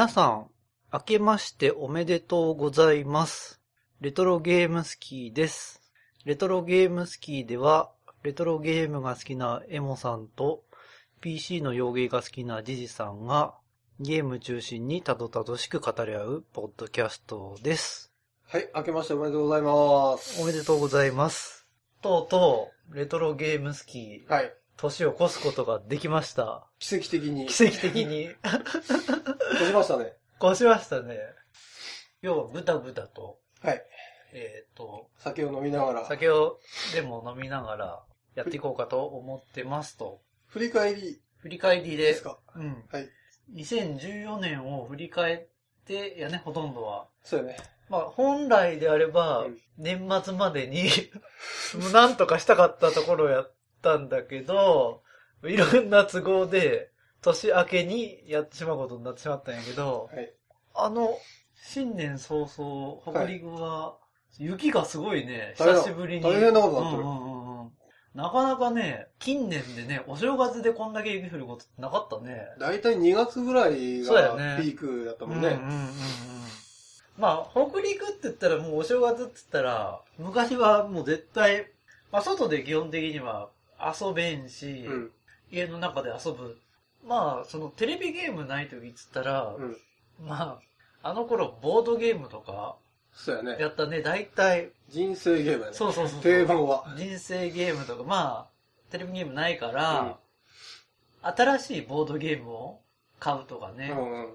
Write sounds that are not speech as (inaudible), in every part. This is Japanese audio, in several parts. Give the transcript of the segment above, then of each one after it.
皆さん、明けましておめでとうございます。レトロゲームスキーです。レトロゲームスキーでは、レトロゲームが好きなエモさんと、PC の洋芸が好きなジジさんが、ゲーム中心にたどたどしく語り合うポッドキャストです。はい、明けましておめでとうございます。おめでとうございます。とうとう、レトロゲームスキー、はい、年を越すことができました。奇跡的に。奇跡的に越しましたね。越しましたね。要は、ぐたぐたと、はい。えっ、と、酒を飲みながら。酒をでも飲みながらやっていこうかと思ってますと。振り返り振り返りで、ですかうん。はい。2014年を振り返って、やね、ほとんどは。そうよね。まあ、本来であればうん、年末までに、(laughs) なんとかしたかったところをやったんだけど、いろんな都合で、年明けにやってしまうことになってしまったんやけど、はい。あの、新年早々、北陸は、雪がすごいね、久しぶりに。大変なことになってるうんうんうんうんなかなかね、近年でね、お正月でこんだけ雪降ることってなかったね。だいたい2月ぐらいがねピークだったもんね。うんうんうんうん。まあ、北陸って言ったらもうお正月って言ったら、昔はもう絶対、まあ外で基本的には遊べんし、うん。家の中で遊ぶ。まあ、そのテレビゲームない時って言ったら、うん。まあ、あの頃ボードゲームとかそうやね。やったね、大体、人生ゲームやね。そうそうそう。定番は。人生ゲームとか、まあ、テレビゲームないから、新しいボードゲームを買うとかね。うんうん。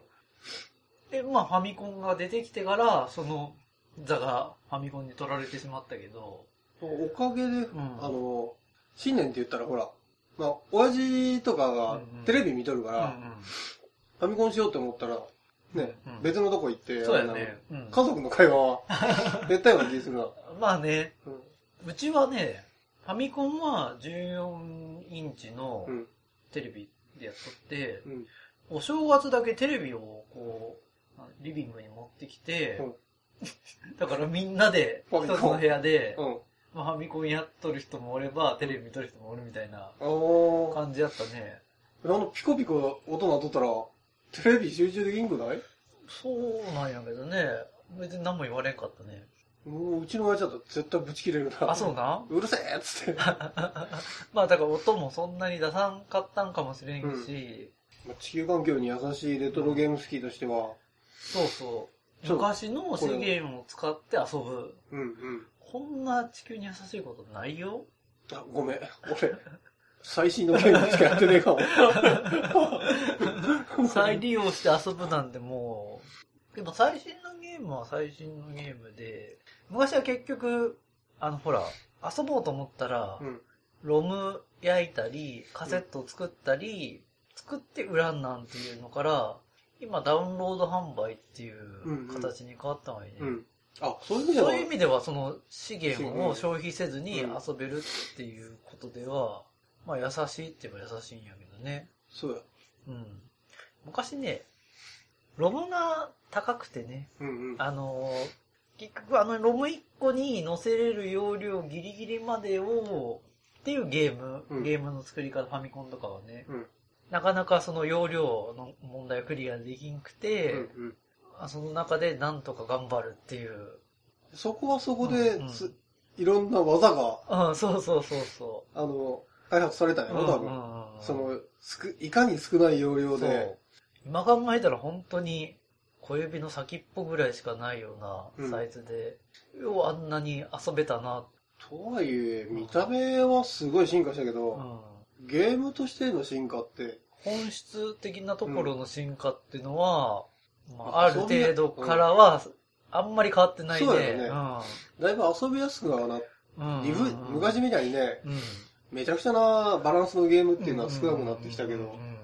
で、まあ、ファミコンが出てきてから、その座がファミコンに取られてしまったけど、おかげで、んあの、新年って言ったらほら、まあ、親父とかがテレビ見とるから、ファミコンしようって思ったら、ね、うん別のとこ行って、そうやね。うんあの家族の会話は、(laughs) 絶対ような気するな。まあね、うんうちはね、ファミコンは14インチのうん。テレビでやっとって、うん。お正月だけテレビをこう、リビングに持ってきて、うん (laughs) だからみんなでファミコン一つの部屋で、うん。まあ、ファミコンやっとる人もおれば、テレビ見とる人もおるみたいな。感じやったね。あの、ピコピコ音鳴っとったら、テレビ集中できんくない？そうなんやけどね。別に何も言われんかったね。もう、うちの親父だと絶対ブチ切れるな。あ、そうなうるせえっつって。(laughs) まあだから音もそんなに出さんかったんかもしれんし、まあ地球環境に優しいレトロゲーム好きとしては、そうそう。そう昔の資源を使って遊ぶ。うんうん。こんな地球に優しいことないよ。あ、ごめん。俺、最新のゲームしかやってねえかも。(laughs) 再利用して遊ぶなんてもう、でも最新のゲームは最新のゲームで、昔は結局、あのほら、遊ぼうと思ったら、うん。ロム焼いたり、カセットを作ったり、作って売らんなんていうのから、今ダウンロード販売っていう形に変わったのがいいね。うん。あ、そういう意味では、そういう意味では、その資源を消費せずに遊べるっていうことでは、まあ優しいって言えば優しいんやけどね。そうや。うん。昔ね、ロムが高くてね、うんうん。あのー結局あのロム1個に載せれる容量ギリギリまでを、っていうゲーム、うんゲームの作り方、ファミコンとかはね、うんなかなかその容量の問題をクリアできんくて、うんうん。あその中でなんとか頑張るっていう。そこはそこでうんうん、ついろんな技が、うん、そうそうそうそあの、開発されたんう。やろ、多分。うんうんうんその、すく、いかに少ない容量で、。今考えたら本当に小指の先っぽぐらいしかないよううなんサイズで、ようあんなに遊べたな。とはいえ、見た目はすごい進化したけうど、ん。ゲームとしての進化って、本質的なところの進化っていうのは、まあ、ある程度からは、あんまり変わってないね。そうやよねだいぶ遊びやすくはなっうん。うん昔みたいにね、うん。めちゃくちゃなバランスのゲームっていうのは少なくなってきたけどうんうんうん、うん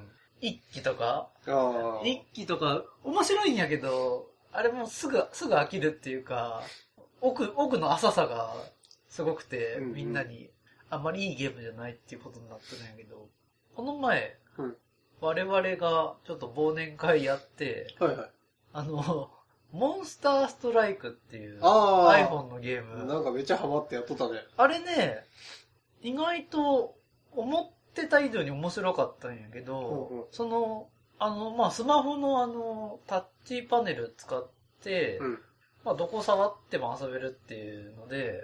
一機とか？一機とか、面白いんやけど、あれもすぐ、すぐ飽きるっていうか、奥、奥の浅さがすごくて、うんうんみんなに、あんまりいいゲームじゃないっていうことになってるんやけど、この前、うん我々がちょっと忘年会やって、はいはい。あの、モンスターストライクっていう iPhone のゲーム。なんかめっちゃハマってやっとったね。あれね、意外と思ってた以上に面白かったんやけど、うんうんそのあの、まあ、スマホのあの、タッチパネル使って、うん。まあ、どこ触っても遊べるっていうので、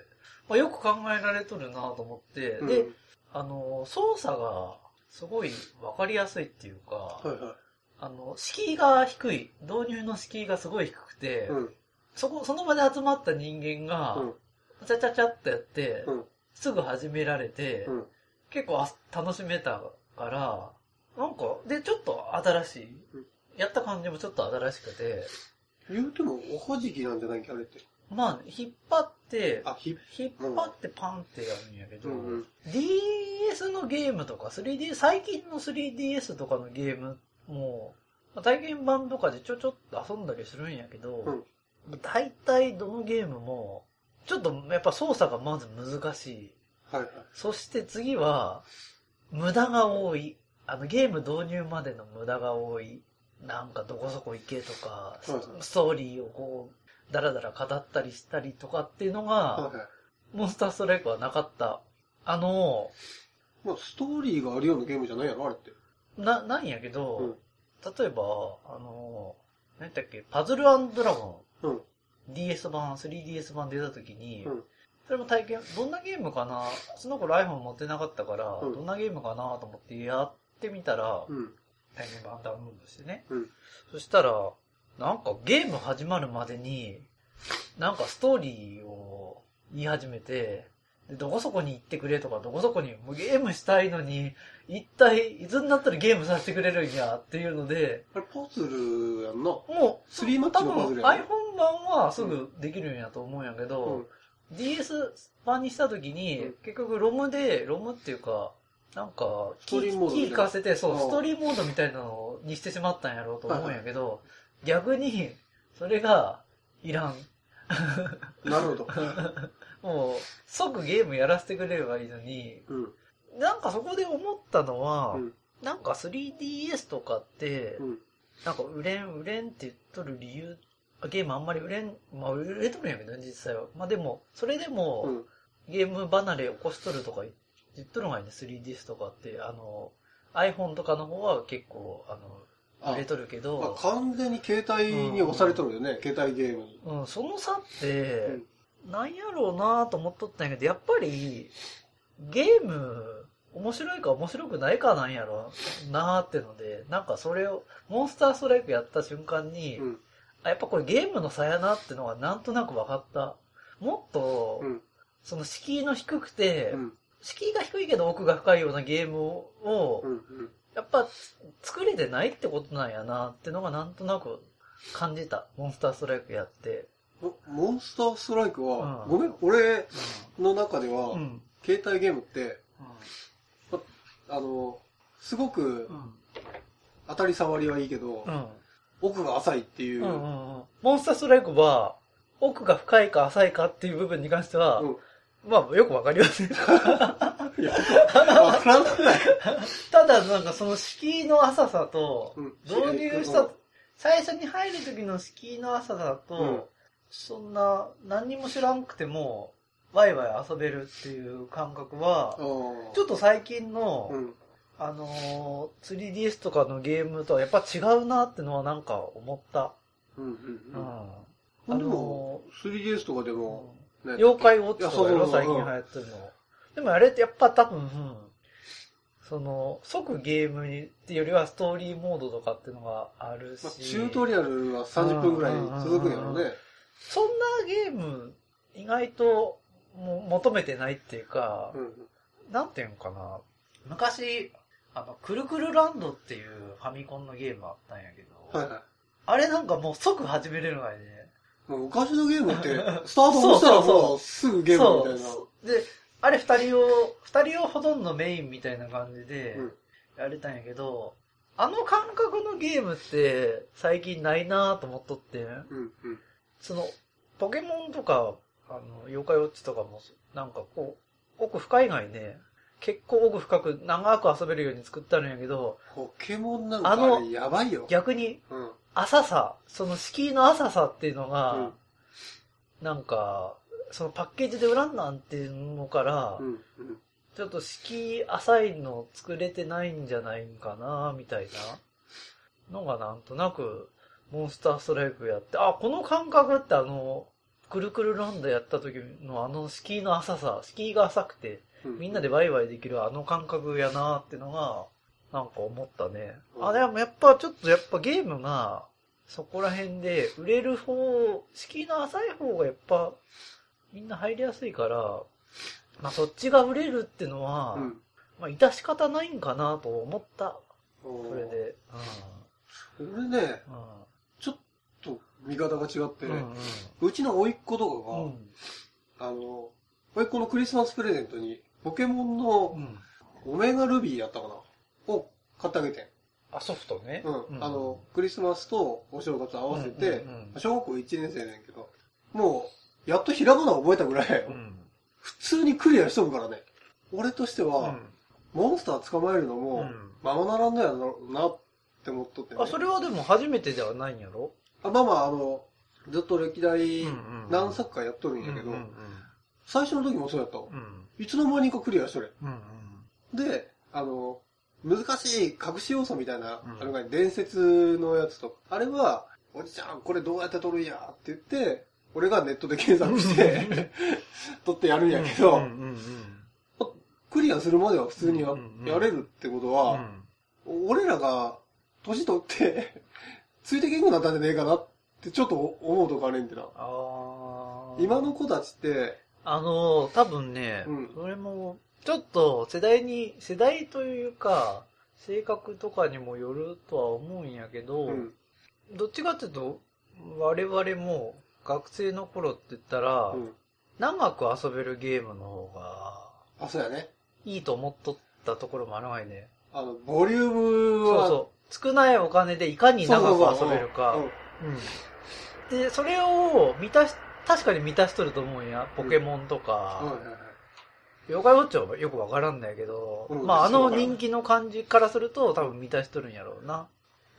まあ、よく考えられとるなと思って、うんで、あの、操作がすごいわかりやすいっていうか、はいはい。あの、敷居が低い。導入の敷居がすごい低くて、うん。そこ、その場で集まった人間がう、ん。ちゃちゃちゃってやって、うん。すぐ始められて、うん。結構あ楽しめたから、なんか、で、ちょっと新しいうん。やった感じもちょっと新しくて、言うても、おはじきなんじゃないっけ、あれって。まあ、引っ張って、あ、ひ、引っ張ってパンってやるんやけど、うんうん DS のゲームとか 3D、最近の 3DS とかのゲームも、まあ体験版とかでちょちょっと遊んだりするんやけど、うん大体どのゲームも、ちょっとやっぱ操作がまず難しい。はいはい。そして次は、無駄が多い。あのゲーム導入までの無駄が多い。なんかどこそこ行けとか、ストーリーをこう、だらだら語ったりしたりとかっていうのが。モンスターストライクはなかった。あの、まあ、ストーリーがあるようなゲームじゃないやろ、あれって。な、なんやけど、うん例えば、あの、何だっけ、パズルドラゴうん。ン、DS 版、3DS 版出た時に、うんそれも体験、どんなゲームかなその頃 iPhone 持ってなかったから、うんどんなゲームかなと思ってやってみたら、うん。体験版ダウンロードしてね。うん。そしたら、なんかゲーム始まるまでに、なんかストーリーを言い始めて、で、どこそこに行ってくれとか、どこそこに、もうゲームしたいのに、一体、いつになったらゲームさせてくれるんやっていうので、あれ、パズルやんな？もう、スリーマッチのパズルやね多分 iPhone 版はすぐできるんやと思うんやけど、うん。DS 版にした時に、うん。結局ロムで、ロムっていうか、なんか、ストーリーかせて、そうう、ん。ストーリーモードみたいなのにしてしまったんやろうと思うんやけど、逆に、それが、いらん。なるほど。(laughs) もう、即ゲームやらせてくれればいいのに、うん。なんかそこで思ったのは、うん。なんか 3DS とかって、うん。なんか売れん、売れんって言っとる理由、ゲームあんまり売れん、まあ売れとるんやけどね、実際は。まあでも、それでも、うん。ゲーム離れ起こしとるとか言っとるのがいいね、3DS とかって。あの、iPhone とかの方は結構、ああの、売れとるけまあど、完全に携帯に押されとるよね、携帯ゲームに。うん、その差って、なんやろうなと思っとったんやけど、やっぱり、ゲーム、面白いか面白くないかなんやろうなってので、なんかそれを、モンスターストライクやった瞬間に、うん。あ、やっぱこれゲームの差やなってのがなんとなく分かった。もっと、うん。その敷居の低くて、うん。敷居が低いけど奥が深いようなゲームを、うん。うん。やっぱつ作れてないってことなんやなってのがなんとなく感じた。モンスターストライクやって。モモンスターストライクは、うんごめん、俺の中では、うん。うん。携帯ゲームって、あの、すごくうん。当たり障りはいいけど、うん。奥が浅いっていう。うんうんうん。モンスターストライクは、奥が深いか浅いかっていう部分に関しては、うんまあよくわかりません。いや、わからない。ただなんかその敷居の浅さと、うん導入した、最初に入る時の敷居の浅さと、うんそんな何にも知らんくても、ワイワイ遊べるっていう感覚は、あーちょっと最近の、うん。あのー 3DS とかのゲームとはやっぱ違うなってのはなんか思った。うんうんううん。ん。でも、3DS とかでも、ね妖怪ウォッチとか最近流行ってるの。でもあれってやっぱ多分、うんその、即ゲームにっていうよりはストーリーモードとかっていうのがあるし。まあ、チュートリアルは30分ぐらい続くんやろうね。そんなゲーム、意外とも求めてないっていうか、うん。なんていうんかな。昔、あの、くるくるランドっていうファミコンのゲームあったんやけど、はいはい。あれなんかもう即始めれるのがね。昔のゲームって、(laughs) スタート押したらもうすぐゲームみたいな。そう。で、あれ二人用、二人用ほとんどメインみたいな感じでうん、やれたんやけど、あの感覚のゲームって最近ないなぁと思っとって、うんうん。その、ポケモンとか、あの、妖怪ウォッチとかも、なんかこう、奥深いがいね、結構奥深く長く遊べるように作ってあるんやけど、ポケモンなんかあのあれやばいよ。逆にうん。浅さ、その敷居の浅さっていうのが、うんなんか、そのパッケージで売らんなんていうのから、うんうん。ちょっと敷居浅いの作れてないんじゃないんかな、みたいな。のがなんとなく、モンスターストライクやって、あ、この感覚ってあの、くるくるランドやった時のあの敷居の浅さ、敷居が浅くて、うんみんなでワイワイできるあの感覚やなってのが、なんか思ったね。うんあ、でもやっぱちょっとやっぱゲームが、そこら辺で売れる方、敷居の浅い方がやっぱ、みんな入りやすいから、まあそっちが売れるってのは、うん。まあ致し方ないんかなと思った。そそれ。で。俺ね、うん。ちょっと見方が違って、うん。うんうちの甥っ子とかが、うん。あの、甥っ子のクリスマスプレゼントに、ポケモンのうん。オメガルビーやったかなを買ってあげてん。あ、ソフトね。うん。あの、クリスマスとお正月合わせて、小学校1年生ねんけど、もう、やっとひらがな覚えたぐらい、うん。普通にクリアしとるからね。俺としては、うん。モンスター捕まえるのうも、ん。ままならんのやろなって思っとってね。あ、それはでも初めてではないんやろ？あまあまあ、あの、ずっと歴代何作かやっとるんやけど、最初の時もそうやったわ。うん。いつの間にかクリアしとれ。うんで、あの、難しい隠し要素みたいな、うん。あのが伝説のやつと、あれは、おじちゃん、これどうやって撮るんや？って言って、俺がネットで検索して、(laughs) 撮ってやるんやけど、クリアするまでは普通にや,、れるってことうん。は、俺らが年取って、(laughs) ついてけんくなったんじゃねえかなってちょっと思うとこあれんてな。今の子たちって、あの、多分ね、うん。それも、ちょっと世代に、世代というか、性格とかにもよるとは思うんやけど、うん、どっちかっていうと、我々も学生の頃って言ったら、うん。長く遊べるゲームの方があ、そうやね。いいと思っとったところもあるわいね。あの、ボリュームは、そうそう。少ないお金でいかに長く遊べるか。うんうんで、それを満たし、確かに満たしとると思うんや。ポケモンとか。はいはいはい妖怪ウォッチはよくわからんだけど、うんまああの人気の感じからすると多分満たしとるんやろうな。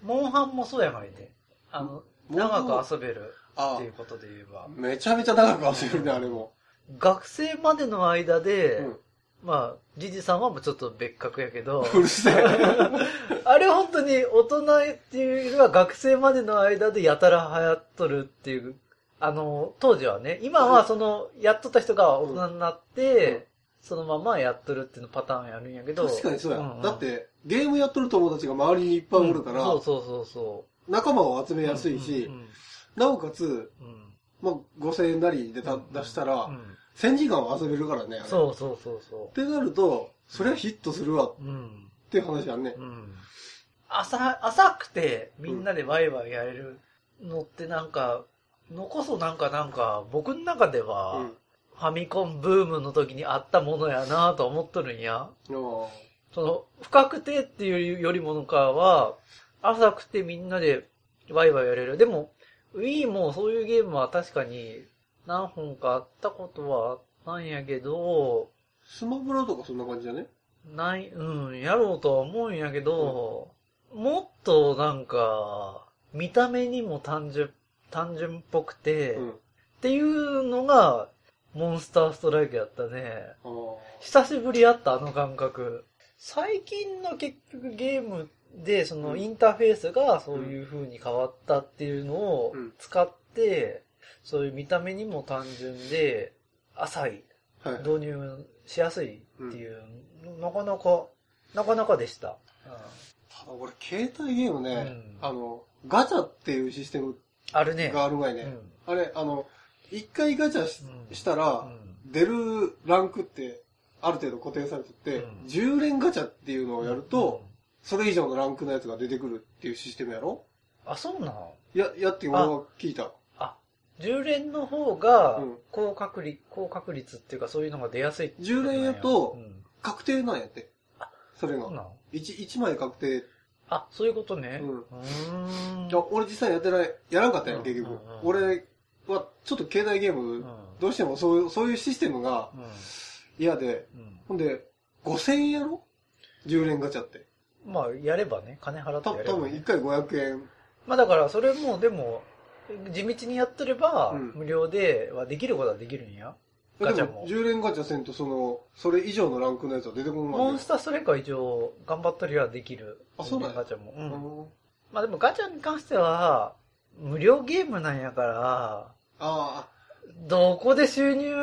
モンハンもそうやがいね。あの、長く遊べるあっていうことで言えば。めちゃめちゃ長く遊べるね、あれも。学生までの間で、うんまあ、ジジさんはもうちょっと別格やけど、(laughs) うるせえ。(laughs) あれ本当に大人っていうよりは学生までの間でやたら流行っとるっていう、あの、当時はね、今はその、やっとった人が大人になって、うんそのままやっとるっていうのパターンやるんやけど。確かにそうや、んんだって、ゲームやっとる友達が周りにいっぱいおるから、うんそうそうそうそ仲間を集う。めやすいし、うんうんなおかつ、うんまあ、5000円なりでたうん出したら、うん1000時間は遊べるからね、そうそうそうそってなると、それはヒットするわっう。うん。ていう話やんね。うん。浅、浅くてみんなでワイワイやれるのってなんか、のこそなんかなんか、僕の中では、うん。ファミコンブームの時にあったものやなと思っとるんや。その、深くてっていうよりものかは、浅くてみんなでワイワイやれる。でも、Wii もそういうゲームは確かに何本かあったことはあったんやけど、スマブラとかそんな感じだね？ない、うん、やろうとは思うんやけど、もっとなんか、見た目にも単純、単純っぽくて、うん。っていうのが、モンスターストライクやったね。久しぶりやった、あの感覚。最近の結局ゲームで、そのうんインターフェースがそういう風に変わったっていうのをうん使って、そういう見た目にも単純で、浅い、はい。導入しやすいっていう、なかなか、なかなかでした。ただ俺、携帯ゲームね、うんあの、ガチャっていうシステムあるね。がある前ね。うんあれ、あの、一回ガチャし,、うんたら、うん出るランクって、ある程度固定されてて、うん10連ガチャっていうのをやると、それ以上のランクのやつが出てくるっていうシステムやろ？あ、そうなのや、やって俺は聞いた。あ、10連の方がうん、高確率、高確率っていうかそういうのが出やすいって10連やとうん確定なんやって。それが。そうなの一一枚確定。あ、そういうことね。うんうーん。いや俺実際やってない、やらんかったんや、うん結局。うんうん俺はちょっと携帯ゲーム、うんどうしてもそういう、そういうシステムがう嫌で、ほんで、5000円やろ ?10 連ガチャって。まあ、やればね、金払ってたやれば、ね。多分1回500円。まあだから、それも、でも、地道にやってれば、うん無料ではできることはできるんや。ガチャもでも、10連ガチャせんと、その、それ以上のランクのやつは出てこんわけモンスターストライクは一応、頑張ったりはできる。あそうなんやガチャも。ううんん。まあでもガチャに関しては、無料ゲームなんやから、あどこで収入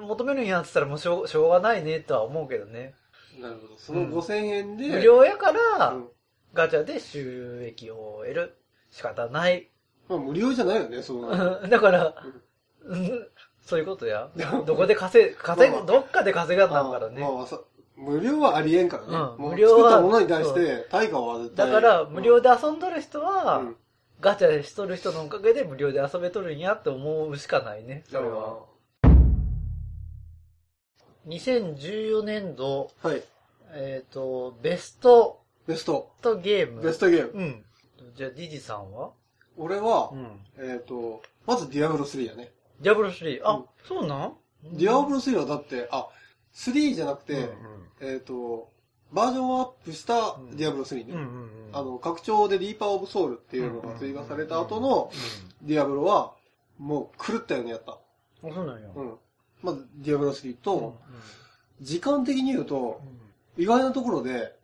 求めるんやって言ったらもうしょうしょうがないねとは思うけどね。あ、なるほど。そのうん5000円で、無料やから、うんガチャで収益を得る。仕方ない。まあ無料じゃないよね、そうなる (laughs) だから、うん (laughs) そういうことや。(laughs) どこで稼い、稼ぐ、まあどっかで稼がんなんからね。まあまあさ無料はありえんからね。うんもう無料は作ったものに対して対価は絶対。だから、無料で、で遊んどる人は、うんガチャしとる人のおかげで無料で遊べとるんやって思うしかないね、それは。2014年度、はい。えっ、と、ベストベスト。とゲーム。ベストゲーム。うん。じゃあ、ディジさんは？俺は、ん。えっ、と、まずディアブロ3やね。ディアブロ3。あ、うんそうなん？ディアブロ3はだって、あ、3じゃなくて、うんえっ、と、バージョンアップしたうんディアブロ3ね。あの、拡張でリーパーオブソウルっていうのが追加された後のディアブロは、もう狂ったようにやった。うん、あ、そうなんや。うん。まず、ディアブロ3うんと、時間的に言うとう、ん意外なところで、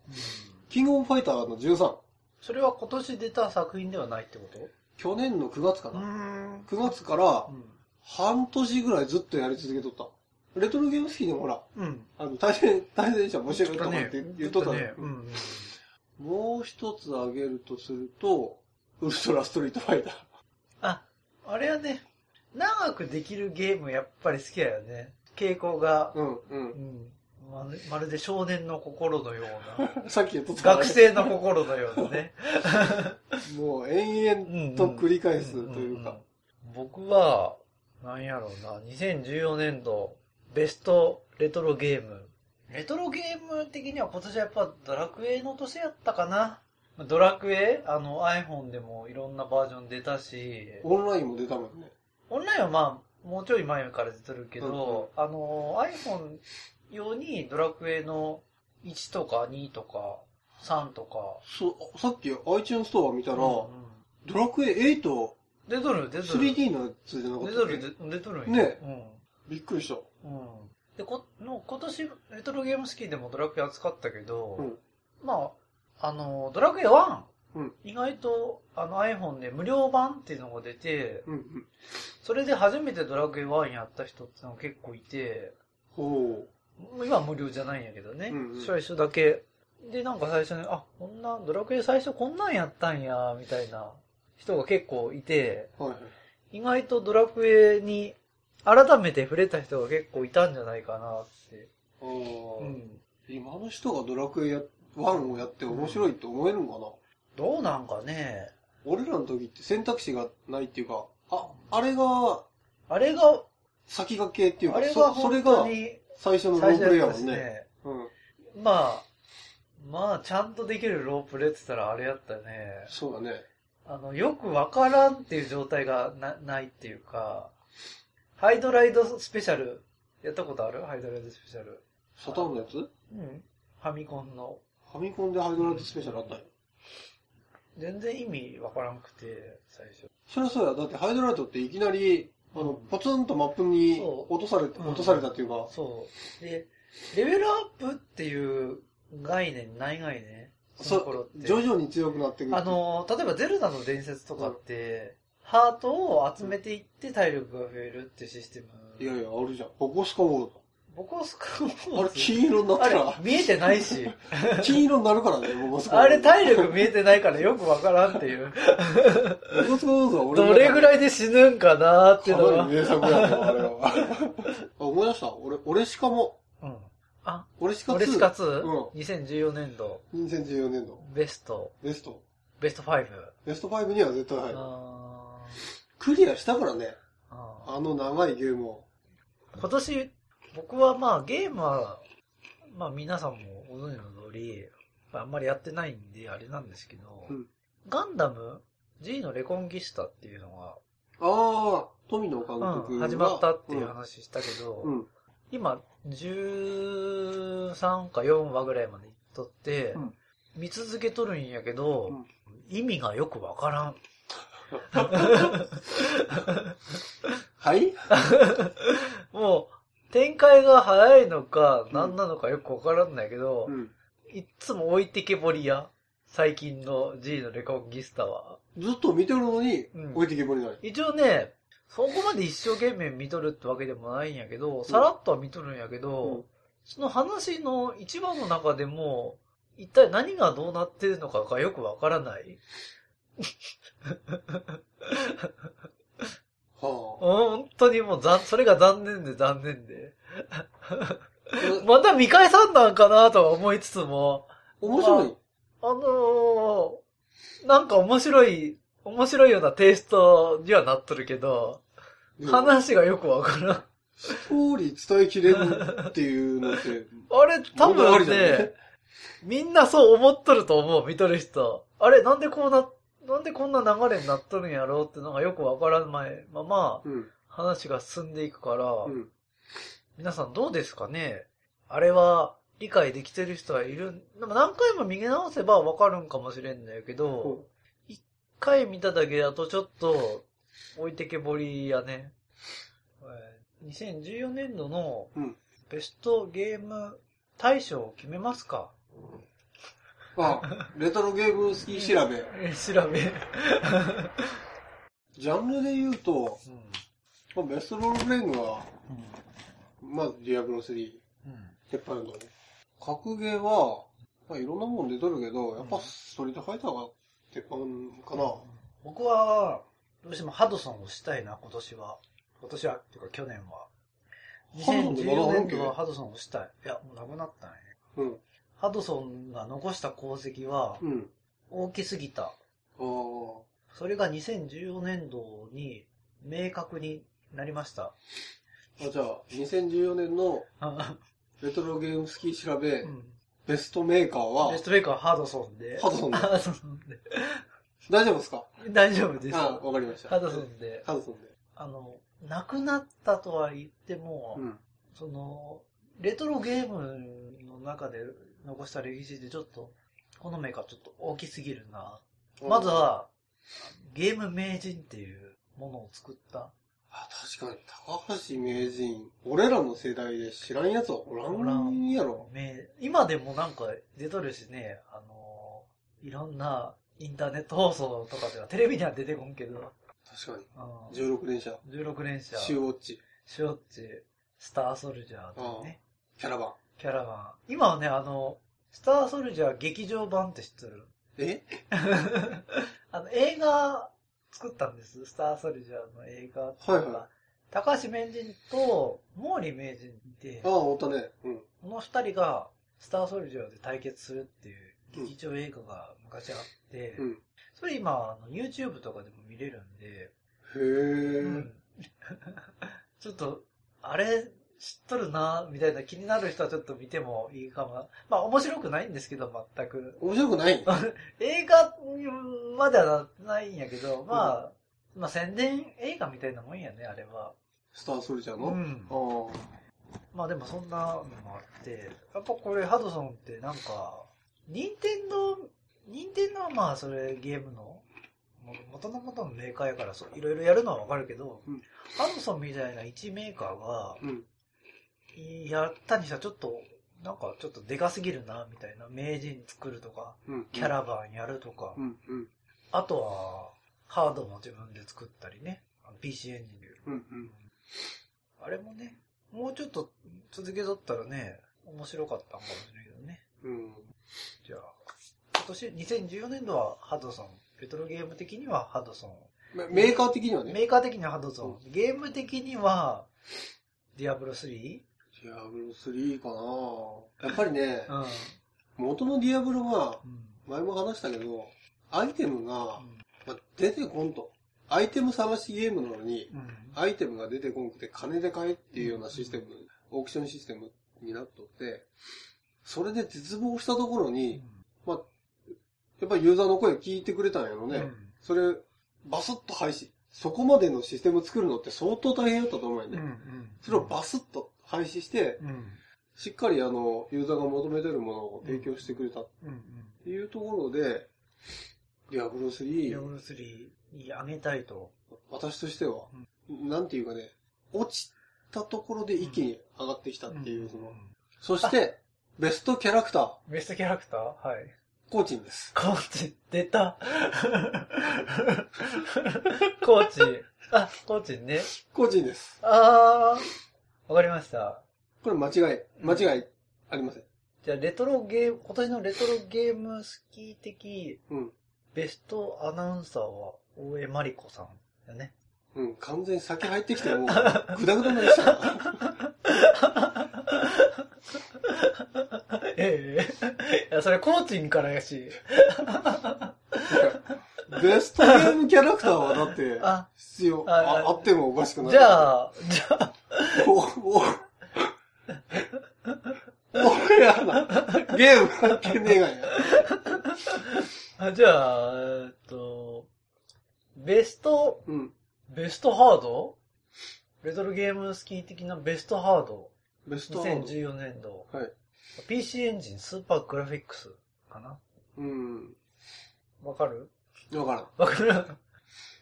キングオブファイターの13。それは今年出た作品ではないってこと？去年の9月かな。ん。9月から半年ぐらいずっとやり続けとった。レトロゲーム好きでもほら、うん。あの、対戦、対戦者面白いとかって言っとったねね。。うん。もう一つ挙げるとすると、ウルトラストリートファイター。あ、あれはね、長くできるゲームやっぱり好きだよね。傾向が、うん、う。うんん。まるまるで少年の心のような。(laughs) さっき言っとった学生の心のようなね。(laughs) もう延々と繰り返すというか。僕は、なんやろうな、2014年度、ベストレトロゲーム。レトロゲーム的には今年はやっぱドラクエの年やったかな。ドラクエ、あの iPhone でもいろんなバージョン出たし、オンラインも出たもんね。オンラインはまあ、もうちょい前から出てるけど、あの iPhone 用にドラクエの1とか2とか3とか、そう、さっき iTunes ストア見たら、うんドラクエ8、出とる、出とる。3D のやつじゃなかったっけ？出とる、出出とるんねよびっくりした。うん。うん。で、こ、の、今年、レトロゲーム好きでもドラクエ扱ったけど、うんまあ、あの、ドラクエ1、うん意外と、あの iPhone で無料版っていうのが出て、うんうん。それで初めてドラクエ1やった人ってのが結構いて、ほ今は無料じゃないんやけどね。うんうん最初だけ。で、なんか最初に、あ、こんな、ドラクエ最初こんなんやったんや、みたいな人が結構いて、はい。意外とドラクエに改めて触れた人が結構いたんじゃないかなって。あーうん。今の人がドラクエや1をやって面白いって思えるのかな、どうなんかね。俺らの時って選択肢がないっていうか、あ、あれがあれが、先駆けっていうか、あれがそそれが本当に最初のロープレイヤーもんね。ね。うん。まあ、まあ、ちゃんとできるロープレイって言ったらあれやったね。そうだね。あの、よくわからんっていう状態がなないっていうか、ハイドライドスペシャル、やったことある？ハイドライドスペシャル。サターンのやつ？うん。ファミコンの。ファミコンでハイドライトスペシャルあったよ。全然意味わからんくて、最初。そりゃそうや。だってハイドライトっていきなり、あの、ポツンとマップにそう落とされて、うん落とされたっていうか、そう。で、レベルアップっていう概念ない概念？その頃って。徐々に強くなっていく。あ、の、例えばゼルダの伝説とかって、ハートを集めていって体力が増えるってシステム。いやいや、あるじゃん。ボコスカモー僕はスカモド。あれ、金色になったら、、見えてないし。(laughs) 金色になるからね、ボコスカモード。あれ体力見えてないからよくわからんっていう。ボコスカモードは俺のどれぐらいいで死ぬんかなっていうのが。かなり名作やったあれは。あ、思い出した。俺、俺しかも、うん。あ、俺しか俺しかつ、うん。2014年度、2014年度。ベスト、ベスト。ベスト5。ベスト5には絶対入る。あクリアしたからね。ーあの長いゲームを。今年、僕はまあゲームは、まあ皆さんもご存知の通り、あんまりやってないんであれなんですけど、うんガンダム G のレコンギスタっていうのが、ああ、富野監督が、うん始まったっていう話したけど、うん。うん。今、13か4話ぐらいまでいっとって、うん見続けとるんやけど、うん意味がよくわからん。はい？もう、展開が早いのか、何なのかよくわからんないけど、うん。いっつも置いてけぼりや。最近の G のレコンギスタは。ずっと見てるのにうん、置いてけぼりない。一応ね、そこまで一生懸命見とるってわけでもないんやけど、さらっとは見とるんやけど、うんその話の一番の中でも、一体何がどうなってるのかがよくわからない。は本当にもうざん、それが残念で残念で。あ。また見返さんなんかなとは思いつつも、面白い。あのー、なんか面白い、面白いようなテイストにはなっとるけど、話がよくわからん。ストーリー伝えきれるっていうのって、(laughs) あれ、多分ね、みんなそう思っとると思う、見とる人。あれ、なんでこうな、なんでこんな流れになっとるんやろうってのがよくわからん前、まま。話が進んでいくから、うん。皆さんどうですかね？あれは理解できてる人はいるでも何回も見直せばわかるんかもしれんだけど、一回見ただけだとちょっと置いてけぼりやね。えー2014年度のうんベストゲーム大賞を決めますか？あ、レトロゲーム好き調べ。え (laughs) 調べ。ジャンルで言うと、うんまあ、ベストロールプレイングは、まずディアブロ3、うん鉄板の。格ゲーは、まあ、いろんなもん出とるけど、やっぱストリートファイターが鉄板かな。僕は、どうしてもハドソンをしたいな、今年は。今年は、っていうか去年は。ハドソンってまだあるん2014け年度はハドソンをしたい。いや、もうなくなったね。うん。ハドソンが残した功績はうん。大きすぎた。それが2014年度に明確になりました。あ、じゃあ、2014年の (laughs) レトロゲーム好き調べ、うんベストメーカーは？ベス、トメーカーはハドソンで。ハドソンでハドソンで。大丈夫ですか？大丈夫です。あわかりました。ハドソンで。ハドソンで。あの、亡くなったとは言っても、うん。その、レトロゲームの中で残した歴史でちょっと、このメーカーちょっと大きすぎるな。まずは、ゲーム名人っていうものを作った。あ、確かに、高橋名人。俺らの世代で知らんやつはおらんやろ。名今でもなんか出とるしね、あの、いろんなインターネット放送とかではテレビには出てこんけど、確かに。うん16連射。16連射、シューウォッチ。ショッチ、スターソルジャーとかね、キャラバキャラバン。今はね、あの、スターソルジャー劇場版って知ってる？ン。え？(laughs) あの、映画作ったんです。スターソルジャーの映画とか。はいは高橋名人と毛利名人で、ああ、おったね。うん。この二人がスターソルジャーで対決するっていう劇場映画が昔あって、うん。それ今、あの YouTube とかでも見れるんで、へえ、うん (laughs) ちょっと、あれ、知っとるな、みたいな気になる人はちょっと見てもいいかもな。まあ面白くないんですけど、全く。面白くない (laughs) 映画まではなってないんやけど、まあ、まあ宣伝映画みたいなもんやね、あれは。スターソルジャーの、うん。あまあでもそんなのもあって、やっぱこれハドソンってなんか、任天堂、任天堂はまあそれゲームの、も元の元のメーカーやからそういろいろやるのはわかるけど、うんハドソンみたいな一メーカーがあ。うん。やったにしたらちょっと、なんかちょっとでかすぎるな、みたいな。名人作るとか、うん。キャラバンやるとか、うん。うん。あとは、ハードも自分で作ったりね。PC エンジンで。うん。うん。あれもね、もうちょっと続けとったらね、面白かったんかもしれないけどね。うん。じゃあ、今年、2014年度はハドソン。レトロゲーム的にはハドソン。メメーカー的にはね、メーカー的にはハドソン。ゲーム的には、ディアブロ 3? ディアブロ3かなやっぱりね、うん。元のディアブロは、うん。前も話したけど、アイテムが、うんまあ、出てこんと。アイテム探しゲームなのに、うん。アイテムが出てこんくて金で買えっていうようなシステム、オークションシステムになっとって、それで絶望したところに、まあ、やっぱりユーザーの声聞いてくれたんやろね。うんそれ、バスッと廃止。そこまでのシステム作るのって相当大変だったと思うよね。うん。うん。それをバスッと廃止して、うん。しっかりあの、ユーザーが求めてるものを提供してくれたっ。ていうところで、ディアブロディア3、ブロ3にあげたいと。私としては、なんていうかね、落ちたところで一気に上がってきたっていう、その、そして、ベストキャラクター、ベストキャラクター？はい。コーチンです。コーチ、出た。(laughs) コーチ。あ、コーチね。コーチンです。あー、わかりました。これ間違い、間違いありません。じゃあ、レトロゲーム、今年のレトロゲーム好き的うん。ベストアナウンサーは、大江まりこさんだね。うん、完全に先入ってきて、もう、ぐだぐだになりました。(laughs) ええいや、それコーチンからやし。ベストゲームキャラクターはだって、あ、必要。あああってもおかしくない。じゃあ、じゃあ、お、お、おやな。ゲーム関係ねえがや。あじゃあ、えっと、ベスト、うん。ベストハード？レトロゲームスキー的なベストハード？ベストハー2014年度。ド。はい。PC エンジンスーパーグラフィックスかな？うん。わかる？わからん。わかる？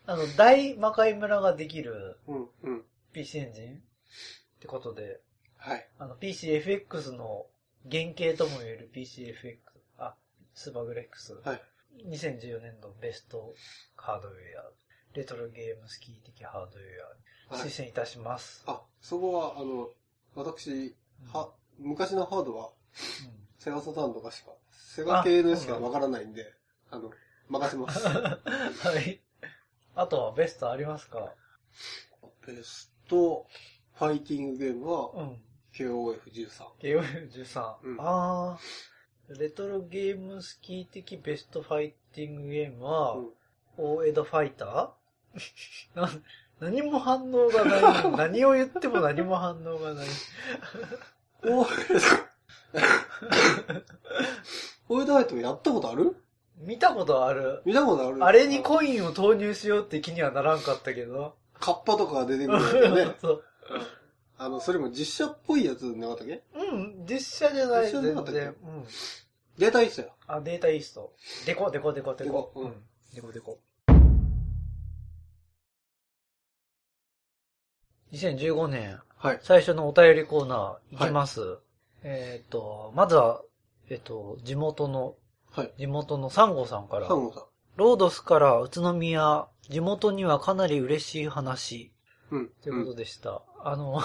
あの、大魔界村ができるうん、うん。PC エンジン？ってことで、はい。あの、PCFX の原型とも言える PCFX、あ、スーパーグラフィックス。はい。2014年度ベストハードウェア、レトロゲームスキー的ハードウェア、はい推薦いたします。あ、そこは、あの、私、は、昔のハードは、セガサターンとかしか、セガ系のしかわからないんで、あの、任せます。う (laughs) んはい。あとはベストありますか？ベストファイティングゲームは、うん。KOF13。KOF13。うんあー、レトロゲームスキー的ベストファイティングゲームは、うん大江戸ファイター？(laughs) な何も反応がない。(laughs) 何を言っても何も反応がない。お (laughs) ーオイドハイトやったことある？見たことある。見たことあるあれにコインを投入しようって気にはならんかったけど。カッパとかが出てくるんだよね。そう。あの、それも実写っぽいやつなかったっけ？うん、実写じゃない、実写じゃなかったっけ？全然。うん。データイーストや。あ、データイースト。デコ、デコ、デコ、デコ。デコうんデコ、デコ。2015年、はい。最初のお便りコーナー、いきます。えっ、と、まずは、えっ、と、地元の、はい。地元のサンゴさんからサ、ンゴさん。ロードスから宇都宮、地元にはかなり嬉しい話、うん。ということでした。あの、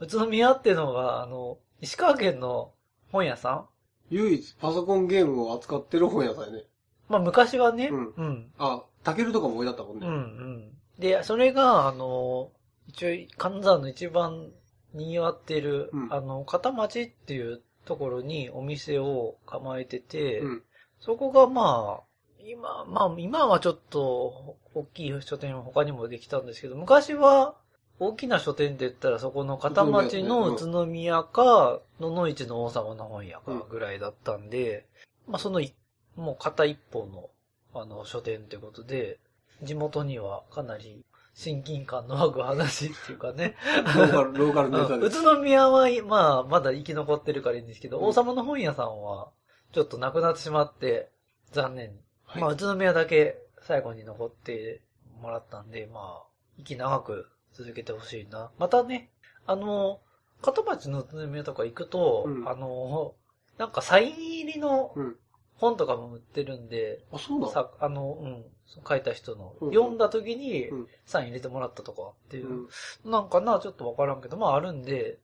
宇都宮っていうのが、あの、石川県の本屋さん？唯一パソコンゲームを扱ってる本屋さんやね。まあ昔はね、うんうん。あ、タケルとかも置いてあったもんうん、ね。うん。で、それが、あの、一応、金沢の一番賑わってる、うんあの、片町っていうところにお店を構えてて、うん。そこがまあ、今、まあ今はちょっと大きい書店は他にもできたんですけど、昔は大きな書店って言ったらそこの片町の宇都宮か、野々市の王様の本屋かぐらいだったんで、まあそのいもう片一方のあの書店ってことで、地元にはかなり親近感の湧く話っていうかね。ローカル、ローカルネタです。都宮は、まあ、まだ生き残ってるからいいんですけど、うん王様の本屋さんは、ちょっとなくなってしまって、残念。はいまあ、宇都宮だけ最後に残ってもらったんで、まあ、息長く続けてほしいな。またね、あの、片町の宇都宮とか行くと、うんあの、なんかサイン入りのうん。本とかも売ってるんで、あ、そうなの？さ、あの、うん、書いた人の、うん読んだ時にうんサイン入れてもらったとかっていううん。なんかな、ちょっとわからんけど、まああるんで、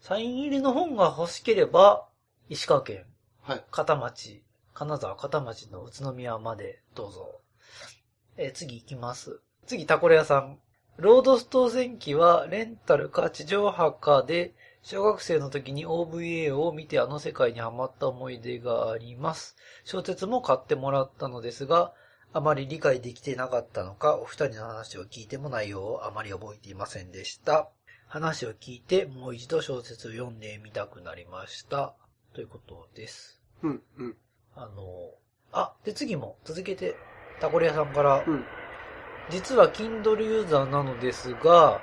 サイン入りの本が欲しければ、石川県、はい。片町、金沢片町の宇都宮までどうぞ。えー次行きます。次、タコレ屋さん。ロードスト戦記はレンタルか地上波かで、小学生の時に OVA を見てあの世界にハマった思い出があります。小説も買ってもらったのですが、あまり理解できてなかったのか、お二人の話を聞いても内容をあまり覚えていませんでした。話を聞いてもう一度小説を読んでみたくなりました。ということです。うん。うん。あの、あ、で次も続けて、タコリアさんから、うん。実は Kindle ユーザーなのですが、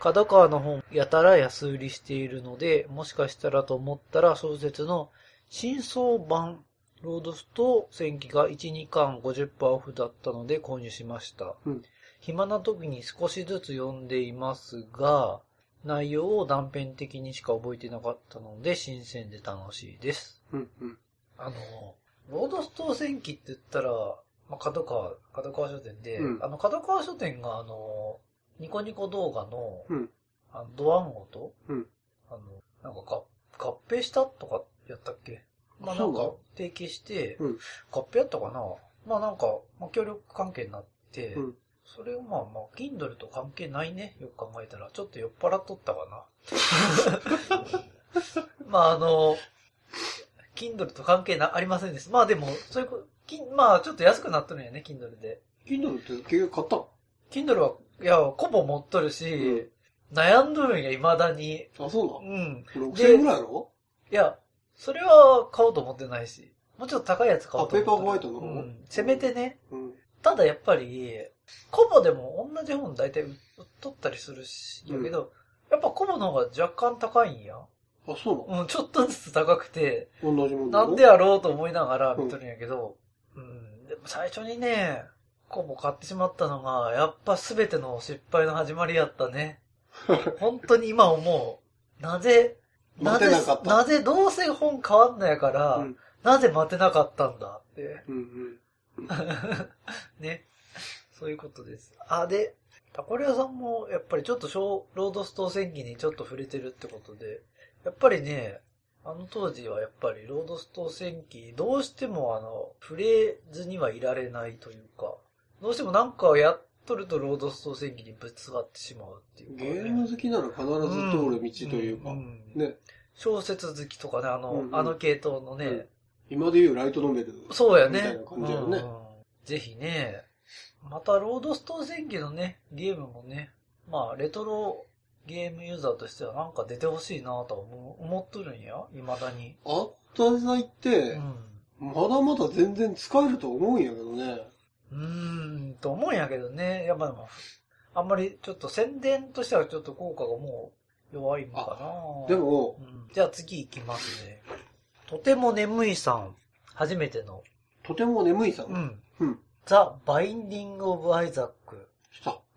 角川の本やたら安売りしているので、もしかしたらと思ったら小説の新装版ロードスト戦記が1、2巻50%オフだったので購入しました。うん暇な時に少しずつ読んでいますが、内容を断片的にしか覚えてなかったので新鮮で楽しいです。うん。うん。あの、ロードストー戦記って言ったら、まあ、角川、角川書店で、うんあの、角川書店があの、ニコニコ動画の、うんあのドワンゴと、うんあの、なんか合合併したとかやったっけ？まあなんか提携して、うん合併やったかな？まあなんか、まあ協力関係になって、うんそれをまあまあ、Kindle と関係ないね。よく考えたら。ちょっと酔っ払っとったかな。(laughs) (laughs) まああの、Kindle と関係な、ありませんです。まあでも、そういうこ、きまあちょっと安くなったのよね、Kindle で。Kindle って結局買ったの？Kindle は、いや、コボ持っとるし、悩んどるんや、未だに。あ、そううん。なの ?6000 円ぐらいやろ？いや、それは買おうと思ってないし、もうちょっと高いやつ買おうと思ってるあペーパーホワイトの？方うん。せめてね。うん。ただやっぱり、コボでも同じ本大体売っとったりするし、やけど、やっぱコボの方が若干高いんや。あ、そうなうん、ちょっとずつ高くて、の同じもんなんでややろうと思いながら見とるんやけど、うん、でも最初にね、コボ買ってしまったのが、やっぱ全ての失敗の始まりやったね。(laughs) 本当に今思う。なぜ、なぜななぜどうせ本変わんないから、うんなぜ待てなかったんだって。うんうん。(laughs) ね。そういうことです。あ、で、タコリアさんも、やっぱりちょっと小ロードストー戦記にちょっと触れてるってことで、やっぱりね、あの当時はやっぱりロードストー戦記、どうしてもあの、触れずにはいられないというか、どうしてもなんかやっとるとロードストー戦記にぶつかってしまうっていうか、ね。ゲーム好きなら必ず通る道というかん、んね、小説好きとかね、あの、うんうん。あの系統のね、うん。今で言うライトノベル。そうやね。みたいな感じだよね。うん。ぜひね、またロードストー戦記のね、ゲームもね、まあ、レトロゲームユーザーとしてはなんか出てほしいなと思う思っとるんや、未だに。あったデザイっうて、ん。まだまだ全然使えると思うんやけどね。うーん、と思うんやけどね。やっぱでも、あんまりちょっと宣伝としてはちょっと効果がもう弱いのかなで、も、うん、じゃあ次行きますね。とても眠いさん、初めての。とても眠いさ。うんん。うん。ザ・バインディング・オブ・アイザック。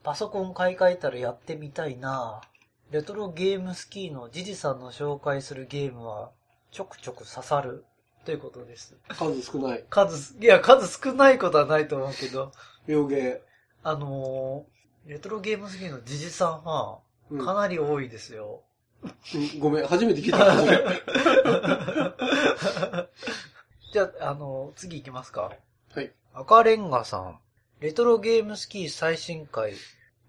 パソコン買い替えたらやってみたいなレトロゲームスキーのジジさんの紹介するゲームはちょくちょく刺さるということです。数少ない。数、いや、数少ないことはないと思うけど、洋芸。あのー、レトロゲームスキーのジジさんはうんかなり多いですよ。うんごめん、初めて聞いた。(laughs) じゃあ、あのー次行きますか。はい。赤レンガさん。レトロゲームスキー最新回。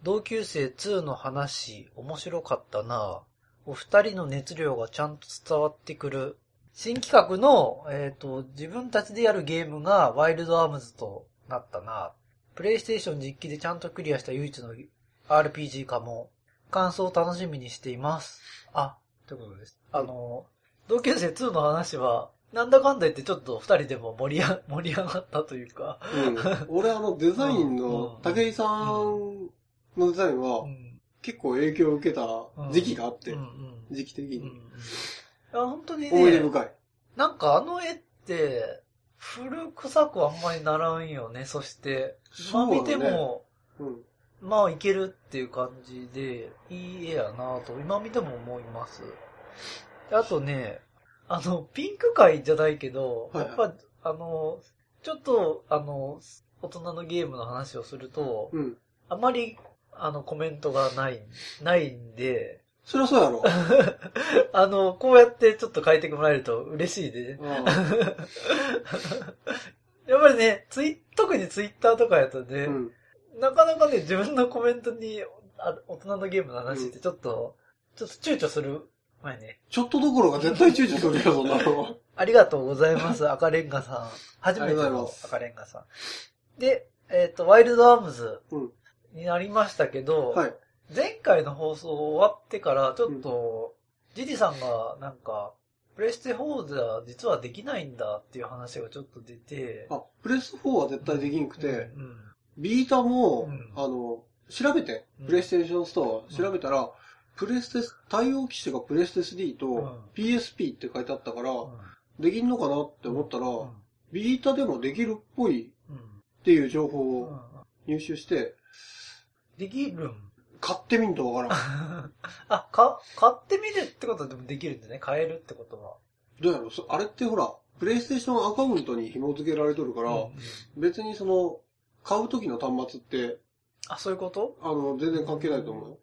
同級生2の話、面白かったなお二人の熱量がちゃんと伝わってくる。新企画の、えっ、と、自分たちでやるゲームがワイルドアームズとなったなプレイステーション実機でちゃんとクリアした唯一の RPG かも。感想を楽しみにしています。あ、ということです。あの、同級生2の話は、なんだかんだ言ってちょっと二人でも盛りあ盛り上がったというか、うん。俺あのデザインうんの、武井さんのデザインはうん結構影響を受けた時期があってうん、うん時期的に。うんうんいや本当にね、思い出深い。なんかあの絵って、古臭くあんまりならんよね。そして、今見ても、うん。まあいけるっていう感じで、いい絵やなと、今見ても思います。であとね、あの、ピンク界じゃないけど、はいはいやっぱ、あの、ちょっと、あの、大人のゲームの話をすると、うん。あまり、あの、コメントがない、ないんで、そりゃそうやろ。(laughs) あの、こうやってちょっと書いてもらえると嬉しいで。うん (laughs) やっぱりね、ツイ特にツイッターとかやとね、うん。なかなかね、自分のコメントに、あ大人のゲームの話ってちょっと、ちょっと躊躇する前ね。ちょっとどころか絶対躊躇するよ、そんなの。(laughs) ありがとうございます、赤レンガさん。初めての赤レンガさん。で、えっ、と、ワイルドアームズうんになりましたけど、はい。前回の放送終わってから、ちょっと、ジジさんがなんか、プレステ4では実はできないんだっていう話がちょっと出て、あ、プレス4は絶対できんくて、うんビータも、うん。あの、調べてうん、プレイステーションストア調べたら、プレステ、対応機種がプレステ3とうん。PSP って書いてあったから、うん。できんのかなって思ったら、うん。ビータでもできるっぽいうん。っていう情報うん。を入手して、できるん？買ってみんとわからん。(laughs) あ、か、買ってみるってことでもできるんでね、買えるってことは。どうやろ？うそあれってほら、プレイステーションアカウントに紐付けられとるから、うん別にその、買う時の端末って、あ、そういうこと？あの、全然関係ないと思うよ。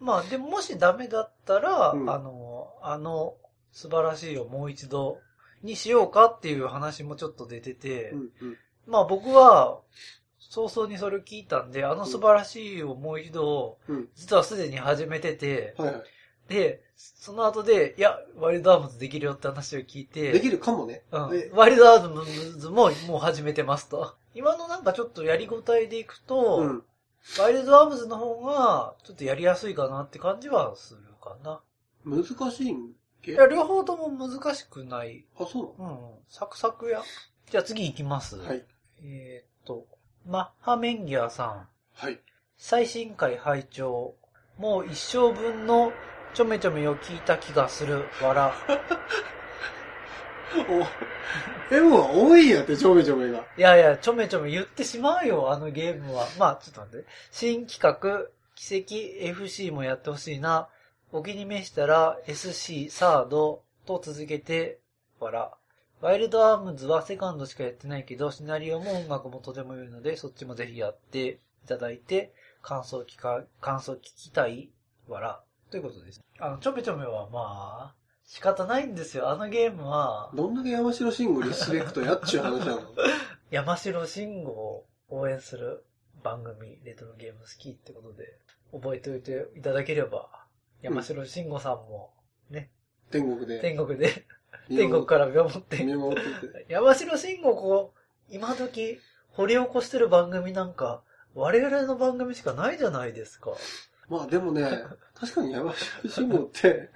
まあ、でももしダメだったら、うんあの、あの、素晴らしいをもう一度にしようかっていう話もちょっと出てて、うんうん。まあ僕は、早々にそれを聞いたんで、あの素晴らしいをもう一度、うん。実はすでに始めてて、はいはい。で、その後で、いや、ワイルドアームズできるよって話を聞いて、できるかもね。うんえ。ワイルドアームズももう始めてますと。今のなんかちょっとやりごたえでいくと、うん。ワイルドアームズの方がちょっとやりやすいかなって感じはするかな。難しいん？けいや、両方とも難しくない。あ、そうん。サクサクや。じゃあ次行きます。はい。えーっと、マッハメンギアさん。はい。最新回拝聴もう一生分のちょめちょめを聞いた気がする。わら。(laughs) お、M は多いんやって、ちょめちょめが。いやいや、ちょめちょめ言ってしまうよ、あのゲームは。まあ、ちょっと待って。新企画、奇跡 FC もやってほしいな。お気に召したら SC サードと続けて、わら。ワイルドアームズはセカンドしかやってないけど、シナリオも音楽もとても良いので、そっちもぜひやっていただいて、感想聞か、感想聞きたい、わら。ということです。あの、ちょめちょめはまあ、仕方ないんですよ。あのゲームは、どんだけ山城慎吾リスペクトやっちゅう話なの？(laughs) 山城慎吾を応援する番組、レトロゲーム好きってことで、覚えておいていただければ、山城慎吾さんも、ね、天国で。天国で、見天国から見守って、見守ってて。山城慎吾こう、今時掘り起こしてる番組なんか、我々の番組しかないじゃないですか。まあでもね、(laughs) 確かに山城慎吾って、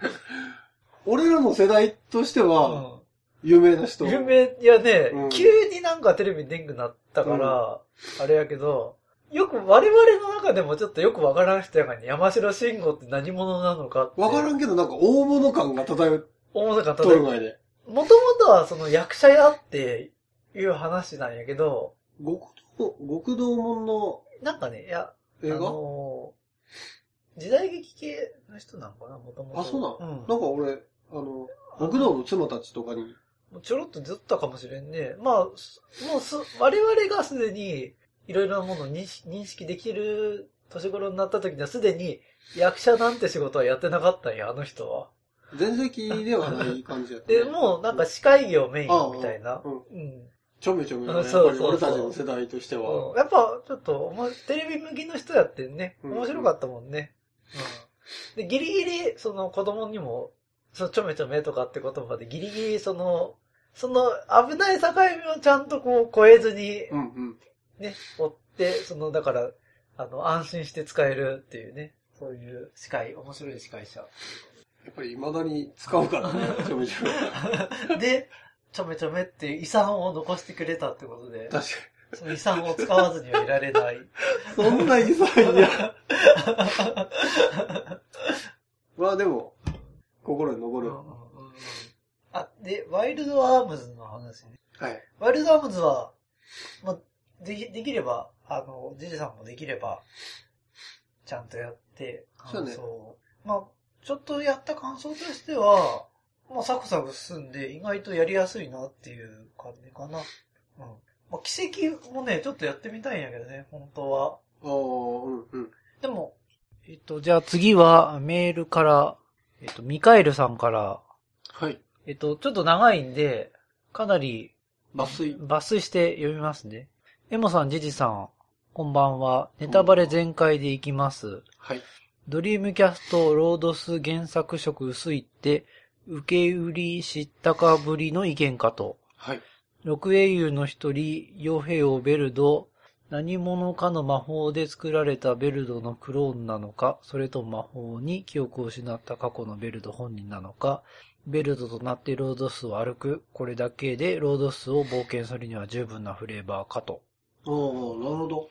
俺らの世代としては、う有名な人。ん。有名、いやね、うん急になんかテレビに出んくなったから、あれやけど、よく我々の中でもちょっとよくわからん人やからね、山城慎吾って何者なのかって。わからんけどなんか大物感が漂っ大阪とる前で。もともとはその役者やっていう話なんやけど、極道、極道門のなんかね、いや、映画、あのー時代劇系の人なんかな、もともと。あそうなのなんか俺、あの、極道の妻たちとかに、もうちょろっとずっとかもしれんね。まあ、すもうす、我々がすでに、いろいろなものを認識認識できる年頃になった時にはすでに役者なんて仕事はやってなかったんや、あの人は。前席ではない感じやった、ね。(laughs) で、もうなんか司会業メインみたいな。うんうん。ちょめちょめはね、やっぱり俺たちの世代としては。うんやっぱ、ちょっと、テレビ向きの人やってんね。うん面白かったもんね。うん。で、ギリギリ、その子供にも、そのちょめちょめとかって言葉でギリギリ、その、その危ない境目をちゃんとこう超えずに、うんうん。ね、追って、その、だから、あの、安心して使えるっていうね、そういう司会、面白い司会者。やっぱり未だに使うからね、(laughs) ちょめちょめ。で、ちょめちょめっていう遺産を残してくれたってことで、確かその遺産を使わずにはいられない。に。そんな遺産や。(laughs) まあでも、心に残る。あ、で、ワイルドアームズの話ね。はい。ワイルドアームズは、まあ、でき、できれば、あの、ジジさんもできれば、ちゃんとやって、そうねまあ、ちょっとやった感想としては、まあ、サクサク進んで、意外とやりやすいなっていう感じかな。うん。まあ、奇跡もね、ちょっとやってみたいんやけどね、本当は。ああ、うんうん。でも、えっと、じゃあ次はメールから、えっと、ミカエルさんから、はい。えっと、ちょっと長いんで、かなり抜粋。抜粋して読みますね。エモさん、ジジさん、こんばんは。ネタバレ全開でいきます。はい。ドリームキャスト、ロードス原作色薄いって、受け売り知ったかぶりの意見かと。はい。六英雄の一人、傭兵王ベルド、何者かの魔法で作られたベルドのクローンなのか、それとも魔法に記憶を失った過去のベルド本人なのか、ベルドとなってロードスを歩く、これだけでロードスを冒険するには十分なフレーバーかと。ああ、なるほど。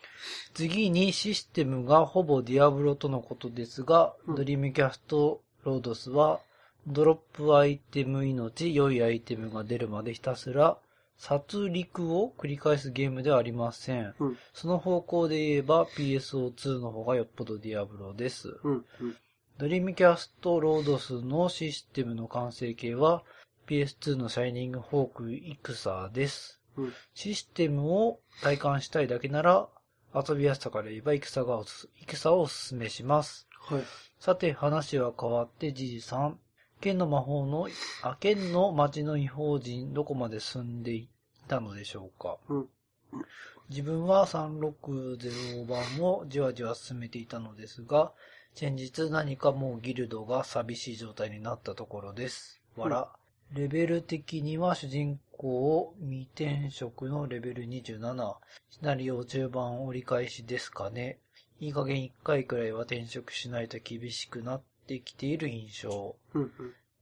次にシステムがほぼディアブロとのことですが、うんドリームキャストロードスは、ドロップアイテム命、良いアイテムが出るまでひたすら、殺戮を繰り返すゲームではありません。うん。その方向で言えば PSO2 の方がよっぽどディアブロです。うん。うん。ドリームキャストロードスのシステムの完成形は、PS2 のシャイニングフォースイクサです。うん。システムを体感したいだけなら、遊びやすさから言えばイクサがおす、イクサをおすすめします。はい。さて、話は変わって、じじさん。剣の魔法の、あ、剣の町の異邦人、どこまで進んでいったのでしょうか？うん。自分は360番をじわじわ進めていたのですが、先日何かもうギルドが寂しい状態になったところです。わら。レベル的には主人公未転職のレベル27。シナリオ中盤折り返しですかね。いい加減1回くらいは転職しないと厳しくなってきている印象。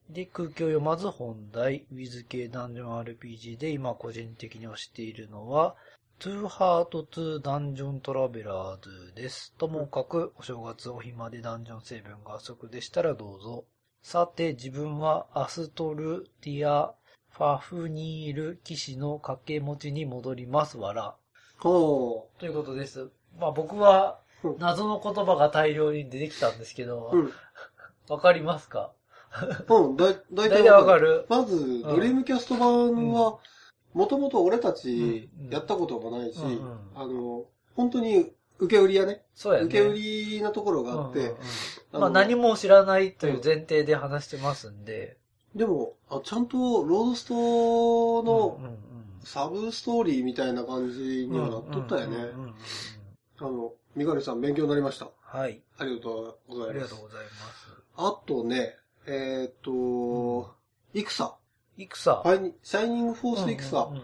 で、空気を読まず本題、ウィズ系ダンジョン RPG で今個人的に推しているのは、トゥーハートトゥーダンジョントラベラーズです。ともかく、お正月お暇でダンジョン成分が不足でしたらどうぞ。さて、自分はアストルティア・ファフニール騎士の掛け持ちに戻りますわら。ほということです。まあ僕はうん謎の言葉が大量に出てきたんですけど、う。うん。わかりますか？うん、だい、だい大体わかる。るまず、ドリームキャスト版は、もともと俺たちうんやったこともないし、あの、本当に受け売りやね。そうやね。受け売りなところがあって、まあ何も知らないという前提で話してますんで。でもあ、ちゃんとロードスのサブストーリーみたいな感じにはなっとったよねあの、みがりさん勉強になりました。はい。ありがとうございますありがとう。ございます。あとね、えーっと、イクサ。イクサ。ファイニシャイニングフォースイクサうんうんうん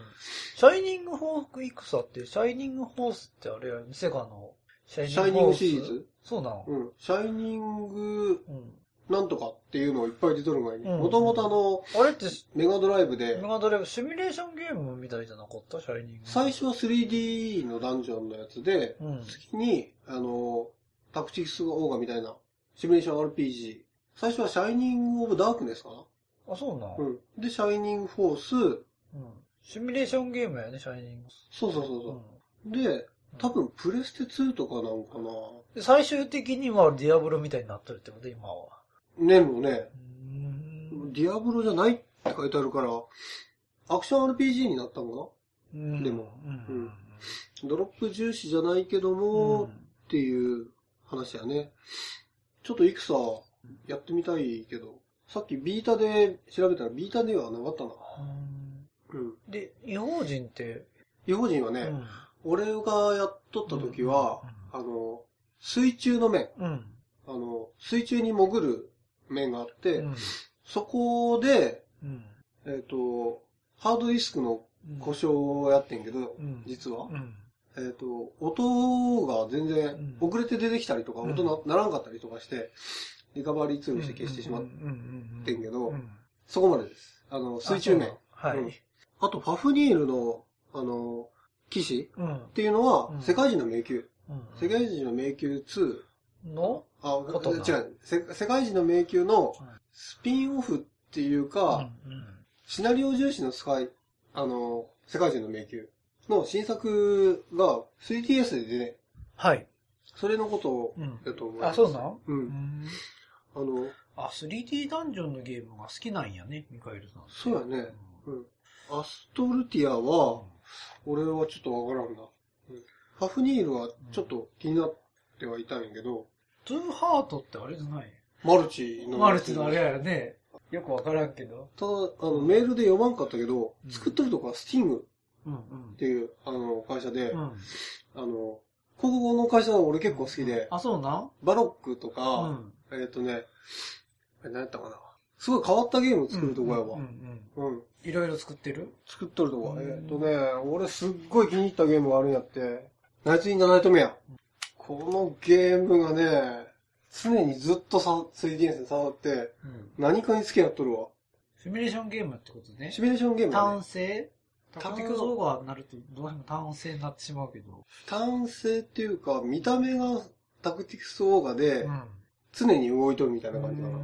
シャイニングフォースイクサって、シャイニングフォースってあれや、セガのシャイニングシリーホズ？そうなのうん。シャイニングうん。なんとかっていうのをいっぱい出とる前に、うんもともとあの、あれって、メガドライブでメ、ガドライブシミュレーションゲームみたいじゃなかった？シャイニング。最初は 3D のダンジョンのやつで、うん。次に、あの、タクティクスオーガみたいな、シミュレーション RPG。最初はシャイニングオブダークネスかな？あ、そうなのうん。で、シャイニングフォース、うん。シミュレーションゲームやね、シャイニング。そうそうそうそう。で、多分プレステ2とかなんかなで最終的にはディアブロみたいになってるってこと？今は。ねもね、うーんディアブロじゃないって書いてあるから、アクション RPG になったのうんでもうん。かなドロップ重視じゃないけどうも、んっていう話やね。ちょっとイクサ、やってみたいけど、さっきビータで調べたらビータではなかったな。うん。で、違法人って、違法人はね、うん。俺がやっとった時は、うあの、水中の面、うん。あの、水中に潜る面があって、うん。そこで、うん。えっ、と、ハードディスクの故障をやってんけど、うん実は、うん。えっ、と、音が全然うん遅れて出てきたりとか、うん音なならんかったりとかして、リカバリーツールして消してしまっっててんけどうんそこまでです。あの、水中面。はい。うんあと、ファフニールの、あの、騎士うん。っていうのはう、ん世界人の迷宮。うん世界人の迷宮2。のあ、ことな違う。せ世界人の迷宮のスピンオフっていうか、うんシナリオ重視のスカイ、あの、世界人の迷宮の新作が 3DS でね、はい。それのことうんだと思います。あ、そうなんう。うんん。あの、あ、3D ダンジョンのゲームが好きなんやね、ミカエルさん。そうやね。うん。アストルティアは、俺はちょっとわからんな。うんファフニールはちょっと気になってはいたんやけど、トゥーハートってあれじゃない？マルチの。マルチのあれやよね。よくわからんけど。ただ、あの、メールで読まんかったけど、うん作ってるとこはスティングうんっていう、あの、会社で、うん。うん。あの、国語の会社は俺結構好きで、あ、そうなん？バロックとうか、ん。えっ、とね、何やったかな？すごい変わったゲームを作るとこやわ。うんうん。うん。いろいろ作ってる？作っとるとこ。うんえっ、とね、俺すっごい気に入ったゲームがあるんやって、ナイツ・イン・ザ・ナイト・メア。このゲームがね、常にずっとさ 3DS に触って、うん。何かに付き合っとるわ。シミュレーションゲームってことねシ。ミュレーションゲームだね単。性？タクティクスオーガーになるとどうしても単性になってしまうけど。単性っていうか、見た目がタクティクスオーガでうん。常に動いとるみたいな感じかな。わ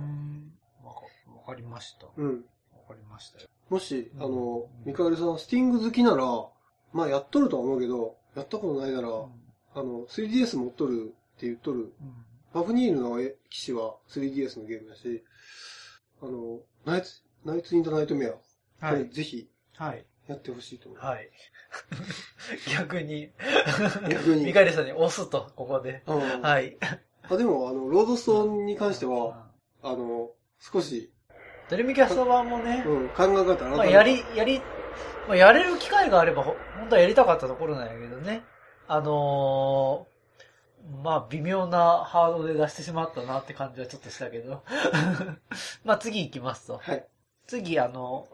かわかりました。わうん。かりましたよ。もし、あのうん、ミカエルさん、スティング好きなら、まあやっとるとは思うけど、やったことないなら、うんあの、3DS 持っとるって言っとる。うんバフニールの騎士は 3DS のゲームだし、あの、ナイツ、ナイツ・イン・ザ・ナイト・メア。これぜひはい。やってほしいと思う。はい。(laughs) 逆に、逆に (laughs) ミカリさんに押すと、ここで。うんはい。あでも、あの、ロードストーンに関しては、あの、少し、ドリミキャスト版もね、うん、考え方まあ、やり、やり、まあ、やれる機会があれば、ほ本当はやりたかったところなんやけどね。あのーまあ、微妙なハードで出してしまったなって感じはちょっとしたけど。(laughs) まあ、次行きますと。はい。次、あの、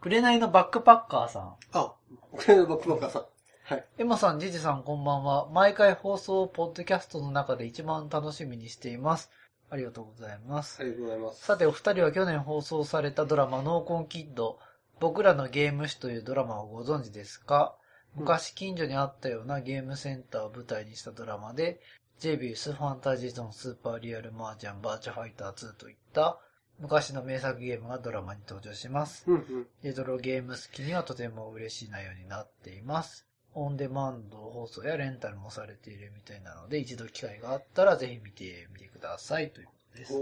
紅のバックパッカーさん。あ、これのバックバッカーさん。はい。エマさん、ジジさん、こんばんは。毎回放送、ポッドキャストの中で一番楽しみにしています。ありがとうございます。ありがとうございます。さて、お二人は去年放送されたドラマ、ノーコンキッド、僕らのゲーム誌というドラマをご存知ですか？昔近所にあったようなゲームセンターを舞台にしたドラマで、ジェビウス、ファンタジーゾーン、スーパーリアルマージャン、バーチャファイター2といった昔の名作ゲームがドラマに登場します。うんうん。レトロゲーム好きにはとても嬉しい内容になっています。オンデマンド放送やレンタルもされているみたいなので、一度機会があったらぜひ見てみてくださいということです。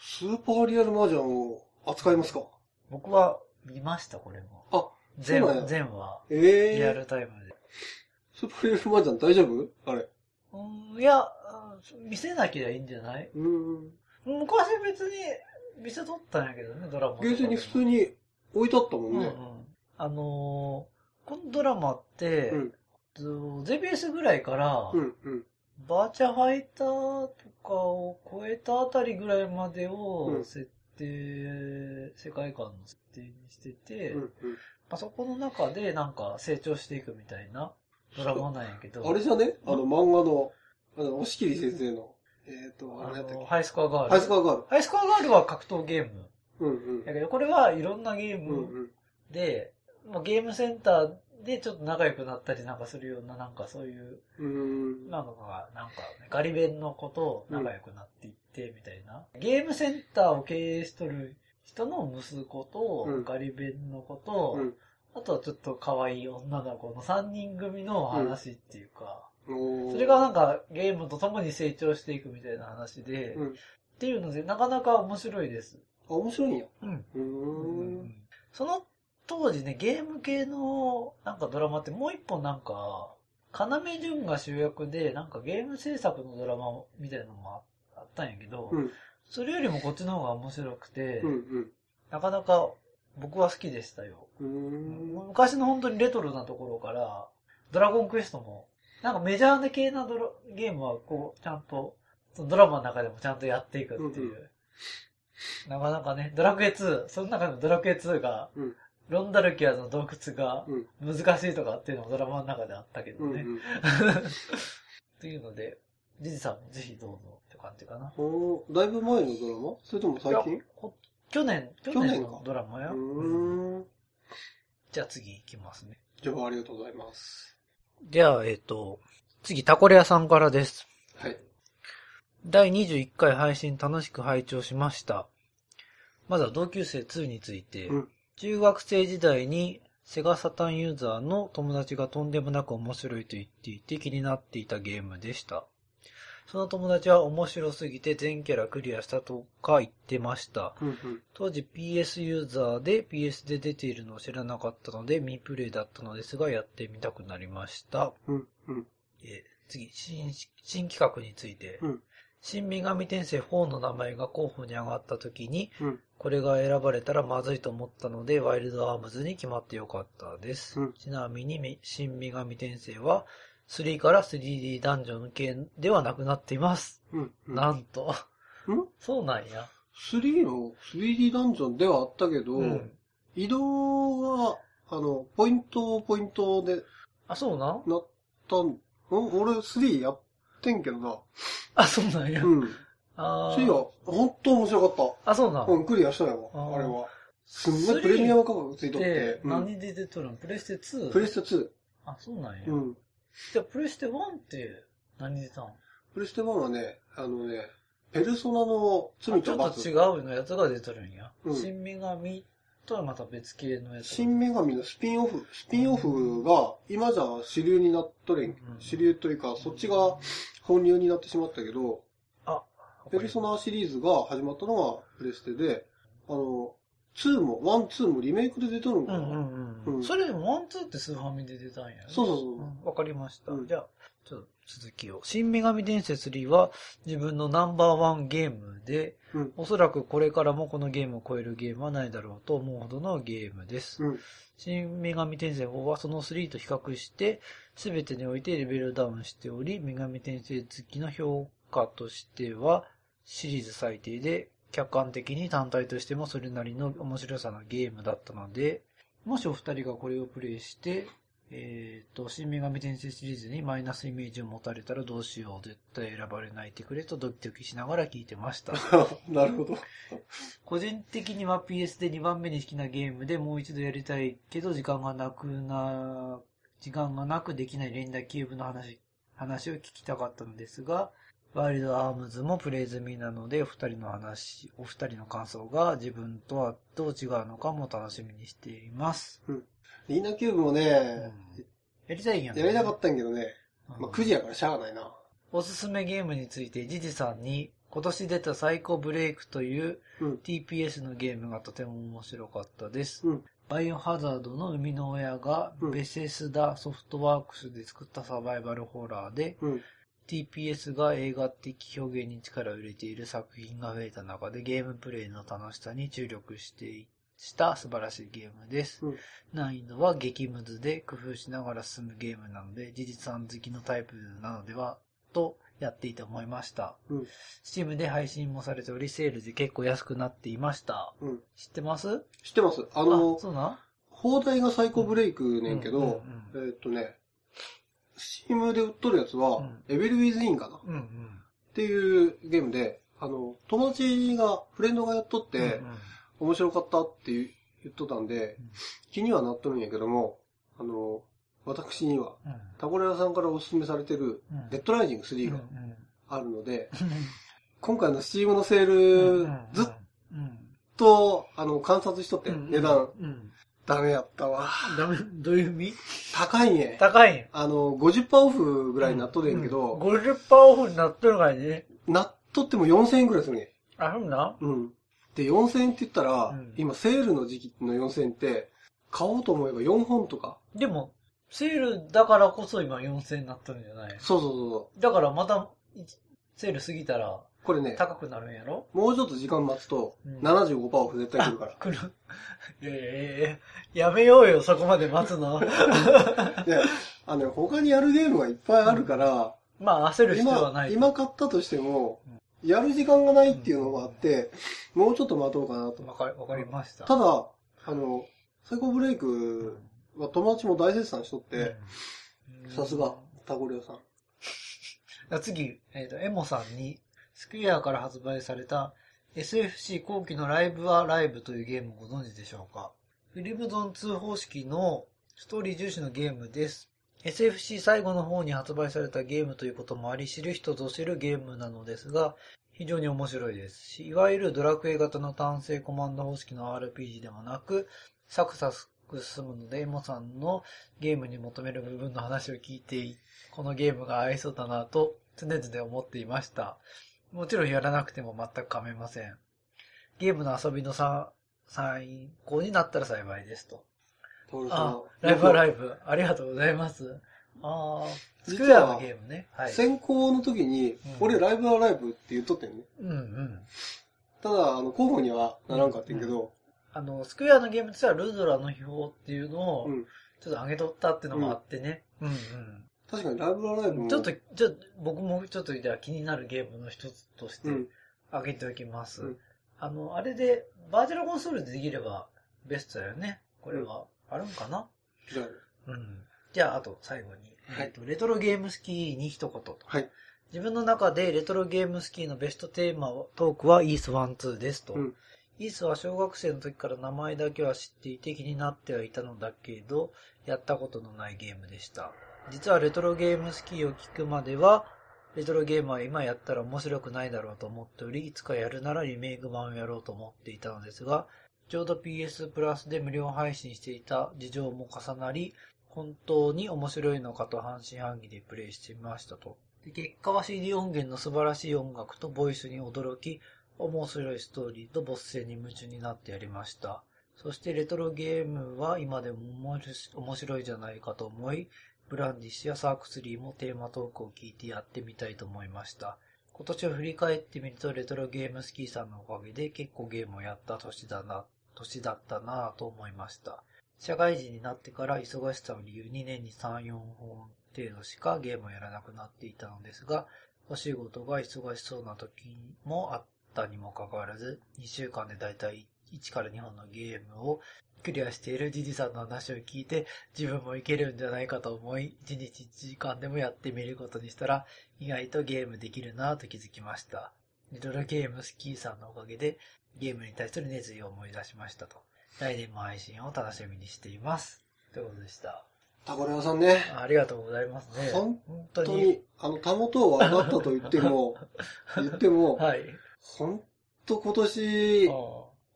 スーパーリアルマージャンを扱いますか？僕は見ました、これも。あ、全そうなんや全話、ええー。リアルタイムで。スーパーリアルマージャン大丈夫？あれ。うん、いや、うん見せなきゃいいんじゃない？うーん。昔別に見せとったんやけどね、ドラマとかでも。ゲーセンに普通に置いてあったもうんんうんね。。あのーこのドラマって、うん。と JBS ぐらいから、うん。うん。バーチャファイターとかを超えたあたりぐらいまでうをん設定、世界観の設定にしてて、うん。まあ、そこの中でなんか成長していくみたいなドラマなんやけど、あれじゃね？あの漫画の、あの、押切先生の、えっ、と、ああれやったっけ？のハイスコアガール。ハイスコアガール。ハイスコアガールは格闘ゲーム。うんうん。やけど、これはいろんなゲーうんムうん。で、まあ、ゲームセンターでちょっと仲良くなったりなんかするような、なんかそういう、うーん。なんか、なんか、ね、ガリ弁の子と仲良くなっていって、みたいな。ゲームセンターを経営しとる人の息子と、うんガリ弁の子と、うん。あとはちょっと可愛い女の子の3人組の話っていうか、おーそれがなんかゲームと共に成長していくみたいな話で、うん。っていうので、なかなか面白いです。あ、面白いんや。うん。うーん。その当時ね、ゲーム系のなんかドラマってもう一本なんか、要潤が主役で、なんかゲーム制作のドラマみたいなのもあったんやけど、うん。それよりもこっちの方が面白くて、うん。なかなか僕は好きでしたよ。昔の本当にレトロなところから、ドラゴンクエストも、なんかメジャーな系なドラゲームはこう、ちゃんと、そのドラマの中でもちゃんとやっていくっていう。うんうなかなかね、ドラクエ2、その中のドラクエ2が、うんロンダルキアの洞窟がうん。難しいとかっていうのもドラマの中であったけどね。うんうん。(laughs) っていうので、ジジさんもぜひどうぞ感じかな。おーだいぶ前のドラマ？それとも最近？去年、去去年のドラマや。ううん。じゃあ次行きますね。じゃあ、ありがとうございます。じゃあ、えっ、と、次、タコレアさんからです。はい。第21回配信楽しく拝聴しました。まずは同級生2について、うん中学生時代にセガサタンユーザーの友達がとんでもなく面白いと言っていて気になっていたゲームでした。その友達は面白すぎて全キャラクリアしたとか言ってました。うんうん。当時 PS ユーザーで PS で出ているのを知らなかったので未プレイだったのですがやってみたくなりました。うんうん。えー次新、新企画について。うん新女神転生4の名前が候補に上がった時に、うんこれが選ばれたらまずいと思ったので、ワイルドアームズに決まってよかったです。うんちなみにめ、新女神転生は、3から 3D ダンジョン系ではなくなっています。うんうん。なんと。ん？そうなんや。3の 3D ダンジョンではあったけど、うん。移動が、あの、ポイントポイントであ、そうなん？なったん、ん俺3やってんけどな。あ、そうなんや。うん。あ3は、ほんと面白かっあ、そうなん？た。うん、クリアしたよ、あれは。すんごいプレミアム価格ついとっでて、、うん何で出てとるの？プレステ 2? プレステ2。あ、そうなんや。うん。じゃあ、プレステ1って何で出たんプレステ1はね、あのね、ペルソナの罪ちょと罰。っと違うのやつが出とるんや。うん新女神とはまた別系のやつ。新女神のスピンオフ、スピンオフが今じゃ主流になっとれん、うん主流というか、そっちが本流になってしまったけど、あ、ペルソナシリーズが始まったのがプレステで、あの、2も、1、2もリメイクで出とるんかな、うんうんうん。うんそれでもワンツーってスーファミで出たんやね。そうそうそううんわかりました。うんじゃあ、ちょっと続きを。新女神伝説3は自分のナンバーワンゲームで、うんおそらくこれからもこのゲームを超えるゲームはないだろうと思うほどのゲームです。うん。新女神転生4はその3と比較して、すべてにおいてレベルダウンしており、女神転生好きの評価としては、シリーズ最低で、客観的に単体としてもそれなりの面白さのゲームだったので、もしお二人がこれをプレイして、えっ、と、新女神転生シリーズにマイナスイメージを持たれたらどうしよう、絶対選ばれないてくれとドキドキしながら聞いてました。(laughs) なるほど。個人的には PS で2番目に好きなゲームでもう一度やりたいけど時間がなくな、時間がなくできない連打キューブの話、話を聞きたかったのですが、ワイルドアームズもプレイ済みなので、お二人の話、お二人の感想が自分とはどう違うのかも楽しみにしています。リーナキューブもね、やりたいんややりたかったんやけどね、うんまあ、9時やからしゃあないな。おすすめゲームについて、ジジさんに、今年出たサイコブレイクといううん TPS のゲームがとても面白かったです。うんバイオハザードの生みの親がうんベセスダソフトワークスで作ったサバイバルホラーで、うん。TPS が映画的表現に力を入れている作品が増えた中でゲームプレイの楽しさに注力していした素晴らしいゲームです。うん難易度は激ムズで工夫しながら進むゲームなので、事実さん好きのタイプなのでは、とやっていて思いました。うん。Steam で配信もされており、セールで結構安くなっていました。うん。知ってます？知ってますあの、そうな放題がサイコブレイクねんけうんど、うんえーっとね、スチームで売っとるやつは、うん。 Evil Within かな。っうんうん。ていうゲームで、あの、友達が、フレンドがやっとって、うんうん。面白かったって言っとったんでうん、気にはなっとるんやけども、あの、私には、うん。タコレラさんからお勧めされてる、うん。デッドライジング3があるので、う (laughs) ん今回のスチームのセール、ずっうん。と、あの、観察しとって、うん。値段、うん。ダメやったわ。ダメ、どういう意味？高いね。高いん？あの、50%オフぐらいになっとるんやけど、うん50%オフになっとるからね。なっとっても4000円くらいするね。あ、そうな？うん。で、4000円って言ったら、うん今セールの時期の4000円って、買おうと思えば4本とか。でも、セールだからこそ今4000になったんじゃない？そうそうそうそだからまた、いセール過ぎたらう。これね、高くなるんやろ？もうちょっと時間待つと、うん75%オフ絶対来るから。来る。いやいやいやいややめようよ、そこまで待つの。で、(laughs) あの、他にやるゲームがいっぱいあるから、まあ焦る必要は今、ない。今買ったとしても、やる時間がないっていうのがあって、もうちょっと待とうかなと。わかかりました。ただ、あの、サイコブレイクは友達も大絶賛しとって、うんさすが、タゴリオさん。(laughs) あ次、えっ、と、エモさんに、スクエアから発売された SFC 後期のライブはライブというゲームをご存知でしょうか？フィルムゾン2方式のストーリー重視のゲームです。SFC 最後の方に発売されたゲームということもあり、知る人ぞ知るゲームなのですが、非常に面白いですし、いわゆるドラクエ型の単性コマンド方式の RPG ではなく、サクサク進むので、エモさんのゲームに求める部分の話を聞いて、このゲームが合いそうだなと常々思っていました。もちろんやらなくても全く構いません。ゲームの遊びのさ参考になったら幸いですと。あ、ライブはライイブ。ありがとうございます。ああ、スクエアのゲームね。はい。先行の時に、うん俺ライブはライブって言っとったよね。うんうん。ただ、あの、候補にはならんかったんやけど、あの、スクエアのゲームとしてはルドラの秘宝っていうのをうん。ちょっと上げとったっていうのもあってね。うんうん。確かにライブはライブも。ちょっと、ちょっと、僕もちょっとじゃあ気になるゲームの一つとしてうん。挙げておきます。うんあの、あれで、バーチャルコンソールでできればベストだよね。これは。あるんかな？じゃあ、うん。じゃあ、あと最後に。はいえっと、レトロゲームスキーに一言と。はい。自分の中でレトロゲームスキーのベストテーマはトークはイース1、2ですと。うんイースは小学生の時から名前だけは知っていて気になってはいたのだけど、やったことのないゲームでした。実はレトロゲームスキーを聞くまでは、レトロゲームは今やったら面白くないだろうと思っており、いつかやるならリメイク版をやろうと思っていたのですが、ちょうど PS プラスで無料配信していた事情も重なり、本当に面白いのかと半信半疑でプレイしてみましたと。で結果は CD 音源の素晴らしい音楽とボイスに驚き、面白いストーリーとボス戦に夢中になってやりました。そしてレトロゲームは今でも面白いじゃないかと思い、ブランディッシュやサーク3もテーマトークを聞いてやってみたいと思いました。今年を振り返ってみるとレトロゲームスキーさんのおかげで結構ゲームをやった年だな、年だったなぁと思いました。社会人になってから忙しさを理由に年に3、4本程度しかゲームをやらなくなっていたのですが、お仕事が忙しそうな時もあったにもかかわらず、2週間でだいたい1から2本のゲームをクリアしているジジさんの話を聞いて、自分もいけるんじゃないかと思い、1日1時間でもやってみることにしたら、意外とゲームできるなぁと気づきました。リトルゲームスキーさんのおかげで、ゲームに対する熱意を思い出しましたと。来年も配信を楽しみにしています。ということでした。タコレアさんね。ありがとうございますね。本本当本当に、あの、たもとを上がったと言っても、(laughs) 言っても、はい。本当今年、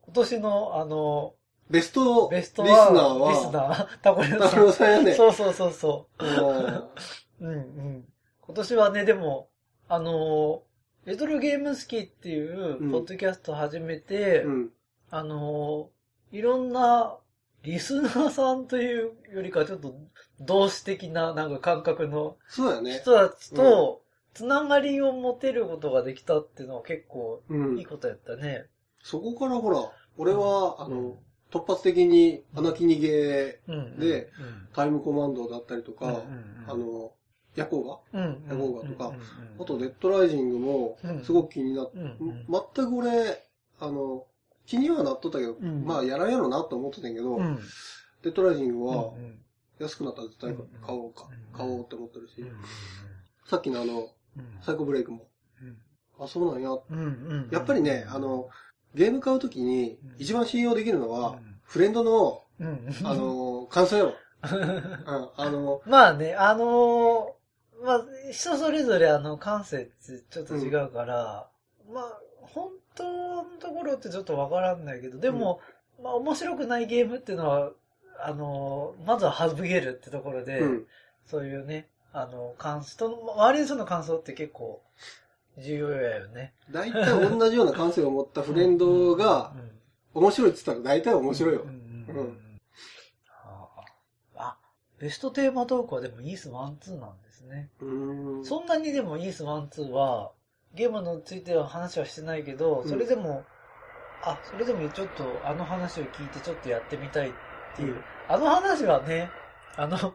今年の、あの、ベストベストリスナーは、リスは、ナー、(laughs) タコレタコレアさんやね。そうそうそうそう。うんうんうん。今年はね、でも、あの、レトロゲームスキーっていううんポッドキャストを始めて、うん。あの、いろんなリスナーさんというよりかちょっと同志的ななんか感覚のそうやね。人たちとつながりを持てることができたっていうのは結構うんいい。ことやったね。そこからほら、俺は、あうん。の、突発的に穴切りゲー、うん。でうん、タイムコマンドだったりとか、あの、ヤコウが、うん、ヤコウがとかあと、デッドライジングもうん、すごく気になって、全く俺、あの、気にはなっとったけど、ん。まあ、やらんやろなと思ってたんやけど、うん、デッドライジングは、うん安くなったら絶対買おうかうん、買おうって思ってるしうん、さっきのあの、サイコブレイクも、あ、そうなんや。やっぱりね、あ、の、ゲーム買うときにうん。一番信用できるのはうん、フレンドの、うん。あ、の、感想よ。(laughs) うん、あの、まあね、あのーまあ、人それぞれあの、感性ってちょっと違うから、まあ、本当のところってちょっとわからんないけど、でも、まあ、面白くないゲームっていうのは、あのーまずは省けるってところで、うん、そういうね、あの、感想、人の、周りの人の感想って結構、重要やよね。大体同じような感性を持ったフレンドが (laughs) う、ん、面白いって言ったら大体面白いようん。うんううんんあベストテーマトークはでもイース1、2なんですね。うーん。そんなにでもイース1、2は、ゲームについては話はしてないけど、うんそれでも、あ、それでもちょっとあの話を聞いてちょっとやってみたいっていう。うんあの話はね、あの、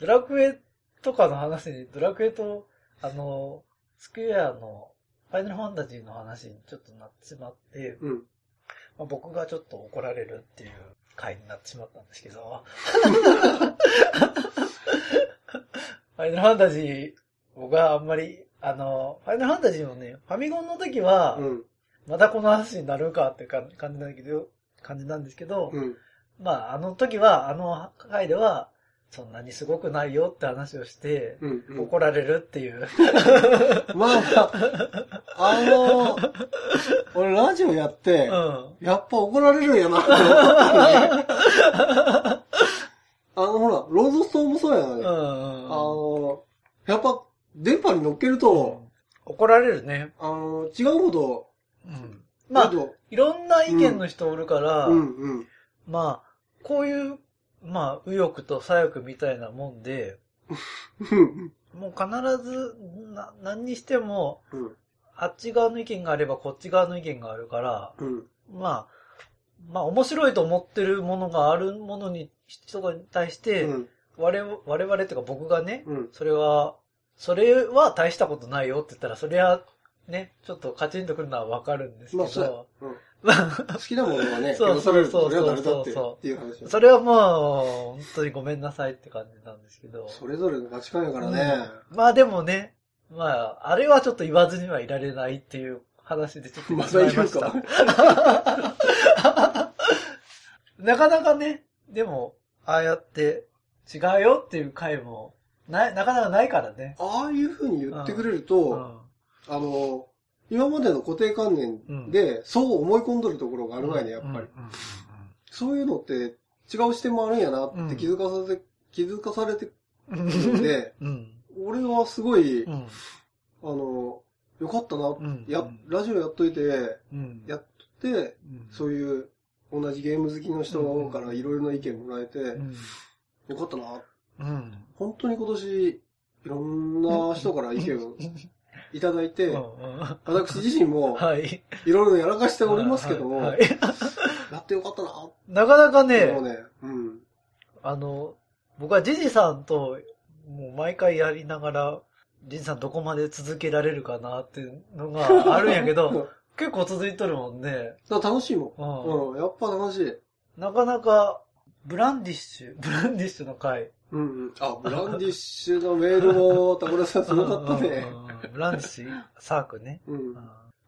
ドラクエとかの話に、ドラクエと、あの、スクエアのファイナルファンタジーの話にちょっとなってしまって、うん。まあ、僕がちょっと怒られるっていう回になってしまったんですけど。ファイナルファンタジー、僕はあんまり、あの、ファイナルファンタジーもね、ファミコンの時は、うん。またこの話になるかってか感じなんだけど、感じなんですけど、うん。まあ、あの時は、あの回では、そんなにすごくないよって話をして、うん。うん。怒られるっていう。まあ、あの、俺ラジオやって、うん。やっぱ怒られるんやなって思ったね。あの、ほら、ロードストーンもそうやな、ねうん。あの、やっぱ、電波に乗っけると、怒られるね。あの、違うこと、うん。まあいろんな意見の人おるから、うんうん。まあ、こういう、まあ、右翼と左翼みたいなもんで、うんもう必ず、な、何にしても、うん。あっち側の意見があればこっち側の意見があるから、うん。まあ、まあ面白いと思ってるものがあるものに、人に対して、うん。我々、我々っていうか僕がね、うん。それは、それは大したことないよって言ったら、それは、ね、ちょっとカチンとくるのはわかるんですけど、。うんま (laughs) 好きなものはね、そう許されるそうそていうそれはもう、本当にごめんなさいって感じなんですけど。それぞれの価値観やからね。うんまあでもね、まあ、あれはちょっと言わずにはいられないっていう話でちょっとまた。か？(laughs) なかなかね、でも、ああやって違うよっていう回も、な、なかなかないからね。ああいう風に言ってくれるうと、ん。あの、今までの固定観念で、そう思い込んどるところがある前ね、やっぱり。そういうのって違う視点もあるんやなって気づかされて、気づかされてるので、(laughs) うん。俺はすごい、うん。あの、よかったな、うんや、ラジオやっといて、うん。やっとって、うんそういう同じゲーム好きの人からいろいろな意見もらえて、うん。よかったな。うん。本当に今年、いろんな人から意見を (laughs) いただいて、うん私自身も (laughs) はい。いろいろやらかしておりますけども、はい (laughs) やってよかったな。なかなかもうね、ね、うん。あの、僕はジジさんと、もう毎回やりながら、ジジさんどこまで続けられるかなっていうのが (laughs) あるんやけど、結構続いとるもんね。楽しいも。うんうん、やっぱ楽しい。なかなか、ブランディッシュ、ブランディッシュの回。うんうん。あ、(laughs) ブランディッシュのメールも、タコラさんすごかったね。ブランディッシュサークね。うん。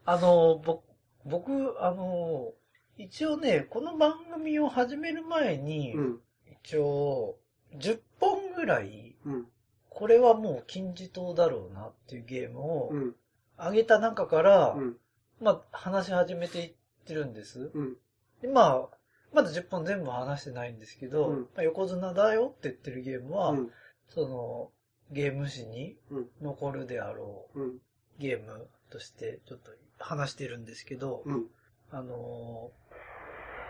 あの、ぼ僕、あの、一応ね、この番組を始める前に、うん。一応、10本ぐらい、うん。これはもう金字塔だろうなっていうゲームをうん。上げた中から、うん。まあ、話し始めていってるんです。うん。でまあ、まだ10本全部話してないんですけど、うんまあ、横綱だよって言ってるゲームは、うん。その、ゲーム史にうん残るであろううん。ゲームとしてちょっと話してるんですけど、うん。あの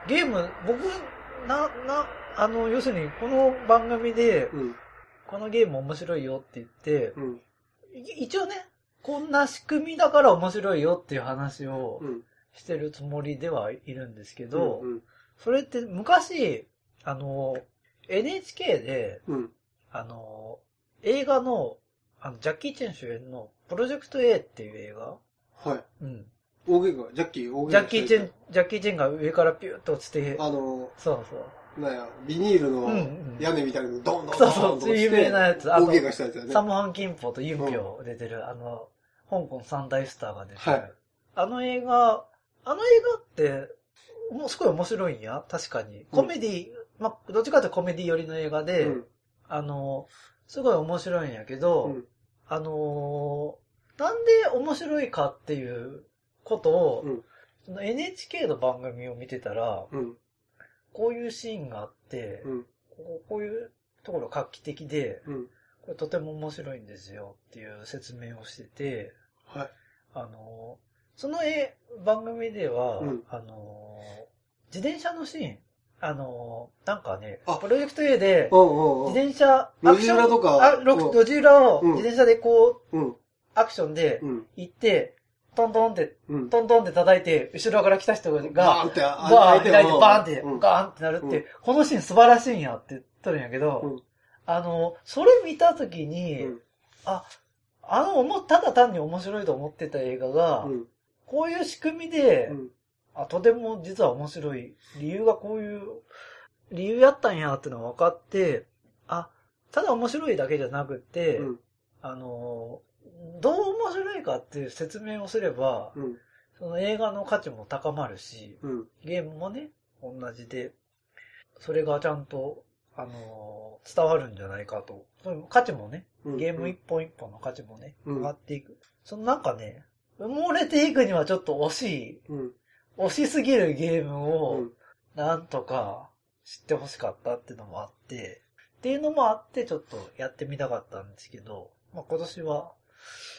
ーゲーム、僕、な、な、あの、要するにこの番組で、うん。このゲーム面白いよって言って、一応ね、こんな仕組みだから面白いよっていう話をうん。してるつもりではいるんですけど、うん。それって昔、あの、NHK で、うん。あの、映画の、あの、ジャッキー・チェン主演の、プロジェクト A っていう映画？はい。うん。大怪我、ジャッキー、大。ジャッキー・チェン、ジャッキー・チェンが上からピューッと落ちて、あの、そうそう。なんや、ビニールうんうのん屋根みたいなのドンドンドンそうそうと落ちて有名なやつあの大怪我したやつだよね。サモハン・キンポとユンピョ出てる、あの、香港三大スターが出てる。はいあの映画、あの映画って、もうすごい面白いんや、確かに。コメディ、まあ、どっちかというとコメディ寄りの映画で、うん。あの、すごい面白いんやけど、うん。あのーなんで面白いかっていうことを、うんその NHK の番組を見てたら、うん。こういうシーンがあって、うん。こうこういうところ画期的で、うん。これとても面白いんですよっていう説明をしてて、はい。あの、その絵、番組では、うんあの、自転車のシーン、あの、なんかねあ、プロジェクト A でう、んうんうん。自転車、路地裏とかアクションあ、ロうん路地裏をうん自転車でこう、うん。アクションでうん。行って、トントンって、うん。トントンって叩いて、後ろから来た人が、バーンバって、ーン開いて、バーンって、うんガーンってなるって、うんこのシーン素晴らしいんやって言っとるんやけど、うんあの、それ見たときに、うんあ、あの、思ただ単に面白いと思ってた映画が、うん。こういう仕組みで、うん。あ、とても実は面白い。理由がこういう、理由やったんやってのが分かって、あ、ただ面白いだけじゃなくて、うん。あの、どう面白いかっていう説明をすれば、うん。その映画の価値も高まるし、うん。ゲームもね、同じで、それがちゃんと、あの、伝わるんじゃないかと。価値もね、うん。ゲーム一本一本の価値もね、うん上がっていく。そのなんかね、埋もれていくにはちょっと惜しい、うん。惜しすぎるゲームうをん。、なんとか知ってほしかったっていうのもあって、っていうのもあってちょっとやってみたかったんですけど、まあ今年は、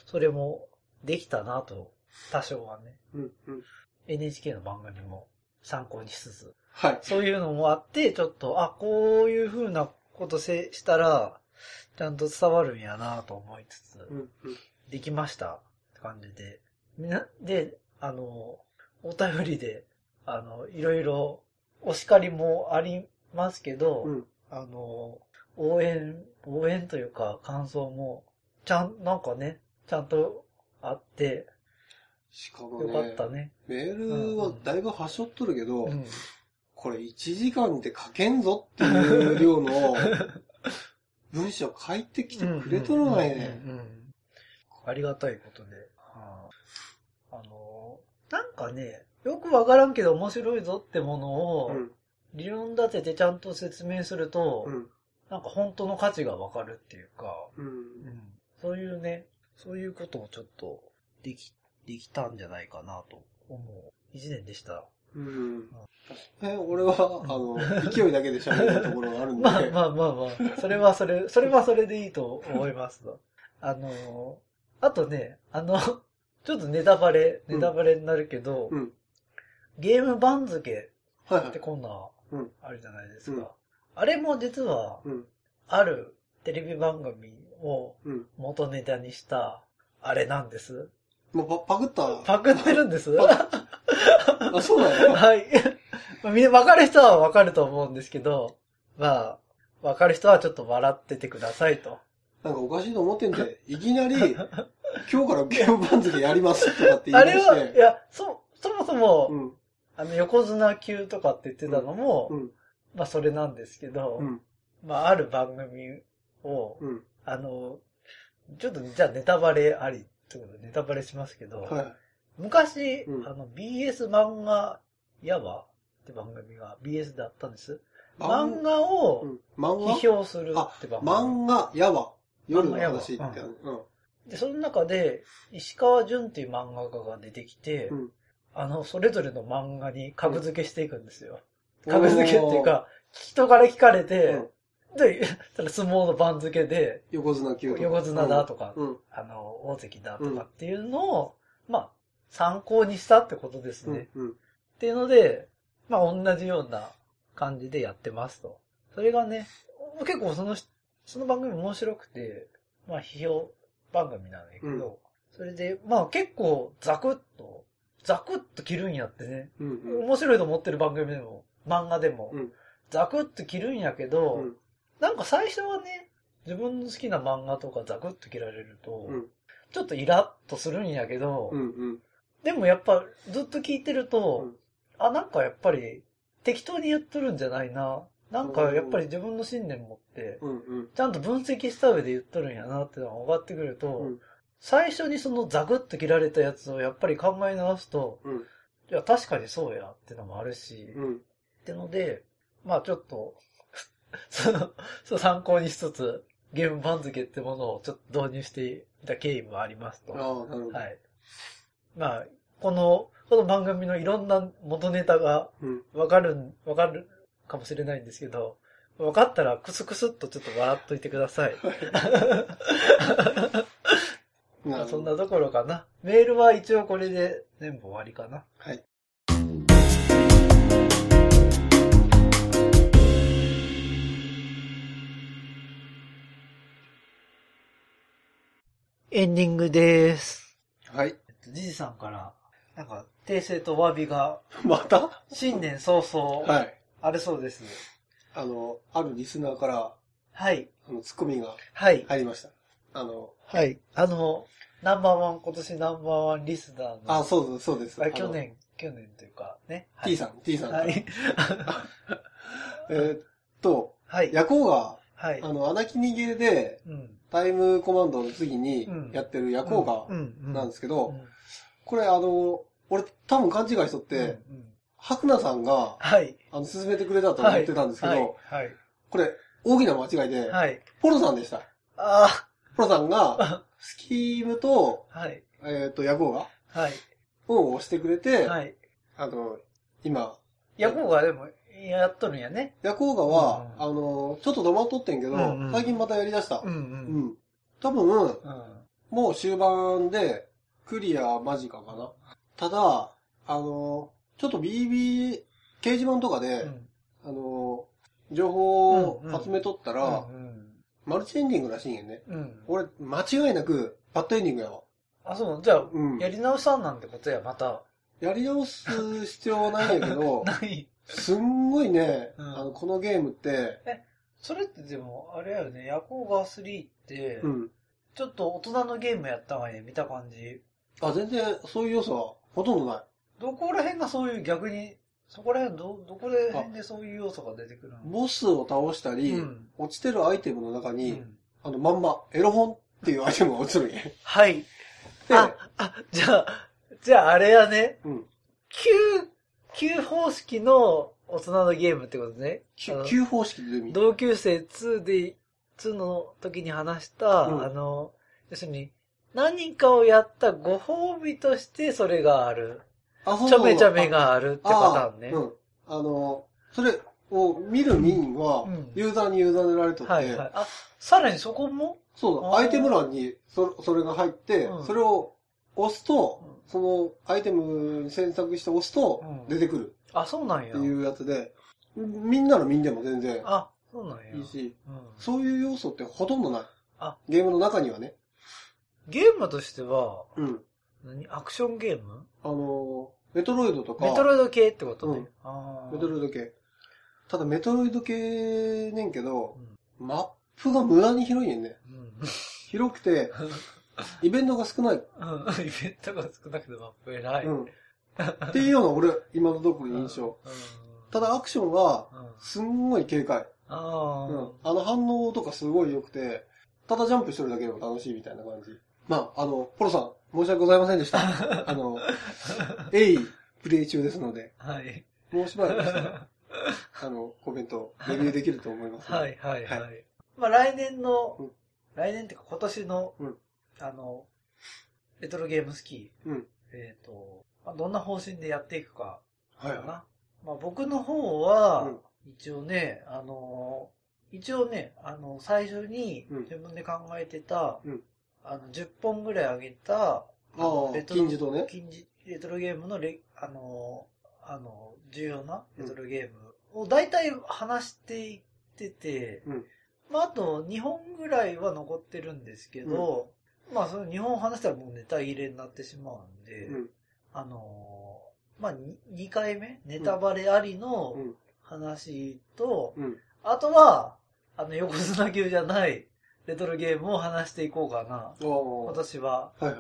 それもできたなと、多少はね、うん。うん。NHK の番組も参考にしつつ、はい。そういうのもあって、ちょっと、あ、こういう風なことせしたら、ちゃんと伝わるんやなと思いつつ、うん。うん。できましたって感じで。で、あの、お便りで、あの、いろいろお叱りもありますけど、うん。あの、応援、応援というか感想も、ちゃん、なんかね、ちゃんとあって、しかもよかったね、ね。メールはだいぶはしょっとるけど、うん。これ1時間で書けんぞっていう量の文章書いてきてくれとるがいね。ありがたいことで。なんかね、よくわからんけど面白いぞってものを、うん。理論立ててちゃんと説明すると、うん。なんか本当の価値がわかるっていうか、うん。そういうね、そういうことをちょっとでき、できたんじゃないかなと思う一年でした。うん。え、俺は、あの、勢いだけで喋るところがあるんで。(laughs) まあまあまあまあ、それはそれ、それはそれでいいと思いますわ。あの、あとね、あの、ちちょっとネタバレ、うんネタバレになるけど、うん。ゲーム番付。ってコーナーうん。あるじゃないですか。うんあれも実は、うん。あるテレビ番組をうん。元ネタにした、あれなんです。もうパパクった？パクってるんです？あ、そうなの？(laughs) はい。まあみんな分かる人は分かると思うんですけど、まあ、分かる人はちょっと笑っててくださいと。なんかおかしいと思ってんで、いきなり、今日からゲーム番付やりますとかって言あい出しれは、いて。や、そ、そもそも、うん。あの、横綱級とかって言ってたのも、うん。まあそれなんですけど、うん。まあある番組を、うん。あの、ちょっとじゃあネタバレありってことでネタバレしますけど、はい。昔、うんあの BS 漫画やわって番組が BS であったんです。漫画うをん。漫画？批評するって番組。漫画、やわ。夜の話って。うん。で、その中で、石川淳っていう漫画家が出てきて、うんあの、それぞれの漫画に格付けしていくんですよ。格付けっていうか、人から聞かれて、うんで、ただ相撲の番付で、横綱級。横綱だとか、うん。あの、大関だとかっていうのを、まあ、参考にしたってことですうん。ね。うん。っていうので、まあ、同じような感じでやってますと。それがね、結構その、その番組面白くて、まあ、批評番組なんだけど、うんそれで、まあ結構ザクッと、ザクッと切るんやってね、うん。うん。面白いと思ってる番組でも、漫画でも、うんザクッと切るんやけど、うんなんか最初はね、自分の好きな漫画とかザクッと切られると、うんちょっとイラッとするんやけど、うん。うん。でもやっぱずっと聞いてると、うんあ、なんかやっぱり適当に言っとるんじゃないな。なんかやっぱり自分の信念持って。ちゃんと分析した上で言っとるんやなってのが分かってくると、うん最初にそのザクッと切られたやつをやっぱり考え直すと、うん。いや確かにそうやってのもあるし、うん。ってので、まあちょっと、(laughs) その、そう参考にしつつ、ゲーム番付ってものをちょっと導入していた経緯もありますと。はい。まあ、この、この番組のいろんな元ネタがうん。わかるん、わかるかもしれないんですけど、わかったらクスクスっとちょっと笑っといてください。(laughs) まあそんなところかな。メールは一応これで全部終わりかな。はい。エンディングです。はい。えっと、じじさんから、なんか、訂正とお詫びが、(laughs) また？新年早々、はい。あるそうです。あの、あるリスナーから、はい。あの、ツッコミがはい。入りました。あの、はい。あの、ナンバーワン、今年ナンバーワンリスナーの、あ、そうです、そうです。あ去年、去年というか、ね。T さん、T さん。はい。(laughs) えーっと、はい。ヤコウが、はい。あの、アナキニゲーで、うん。タイムコマンドの次にうんやってるヤコウガうんうんなんですけど、うんこれあの、俺多分勘違いしとって、うんうんハクナさんが、はい。あの、進めてくれたと思ってたんですけど、はい。はい。これ、大きな間違いで、はい。ポロさんでした。あポロさんが、あ。スキームと、はい。えっ、と、ヤコウガはい。を押してくれて、はい。あの、今、ヤコウがでも、やっとるんやね。ヤコウガは、うんあの、ちょっと止まっとってんけど、うんうん最近またやりだした。うんう。うんん。多分、うん。もう終盤で、クリア間近かな。ただ、あの、ちょっと BB、掲示板とかで、うんあの、情報を集めとったら、うんマルチエンディングらしいんやね。うん。うん。俺、間違いなく、バッドエンディングやわ。あ、そう。じゃあ、うん。やり直したんなんてことや、また。やり直す必要はないんやけど、(laughs) ない。すんごいね、うんあの、このゲームって、それってでも、あれやよね、ヤコウガ3って、うん。ちょっと大人のゲームやったわね、見た感じ。あ、全然そういう要素はほとんどない。どこら辺がそういう逆に、そこら辺ど、どこら辺でそういう要素が出てくるの？ボスを倒したり、うん落ちてるアイテムの中に、うんあの、まんま、エロ本っていうアイテムが落ちてるんや。はい。で、あ、あ、じゃあ、じゃああれやね、うん。旧、旧方式の大人のゲームってことね。旧方式で同級生2で、2の時に話した、うんあの、要するに、何かをやったご褒美としてそれがある。あ、そうちょめちょめがあるってパターンね。あうん。あの、それを見る民はうん、ユーザーに委ねられとって、はいはい。あ、さらにそこも？そうだ、アイテム欄にそそれが入って、うんそれを押すと、うんそのアイテム選択して押すとうん出てくるあ、そうなんやって。いうやつで、みんなのみんでも全然あ、そうなんや。いいし、うんそういう要素ってほとんどない。あゲームの中にはね。ゲームとしては、うん。何？アクションゲーム？あのー、メトロイドとか、メトロイド系ってことね。うんメトロイド系。ただメトロイド系ねんけどう、んマップが無駄に広いねんね。うん。広くて、(laughs) イベントが少ない。うん。イベントが少なくてマップ偉い。うん。っていうような俺、今のところ印象。うん。ただアクションは、うん、すんごい軽快。あうん。あの反応とかすごい良くて、ただジャンプしてるだけでも楽しいみたいな感じ。まあ、あの、ポロさん、申し訳ございませんでした。(laughs) あの、鋭意プレイ中ですので、あ。はい。もうしばらくしたら、(laughs) あの、コメント、レビューできると思います。はいはいはい。はまあ来年の、うん来年っていうか今年の、うんあの、レトロゲームスキー、うん。えっ、と、まあ、どんな方針でやっていくかかな。はいはまあ僕の方は、うん一応ね、あの、一応ね、あの、最初にうん自分で考えてた、うんあの、10本ぐらいあげた、レトロ金字とね。近似レトロゲームのレ、あの、あの、重要なレトロゲームを大体話していってて、うんまああと2本ぐらいは残ってるんですけど、まあその2本話したらもうネタ切れになってしまうんで、うん。あの、まあ 2, 回目、ネタバレありのうん。話と、うん。あとは、あの横綱級じゃないレトロゲームを話していこうかな、ああ。今は年は。いはい。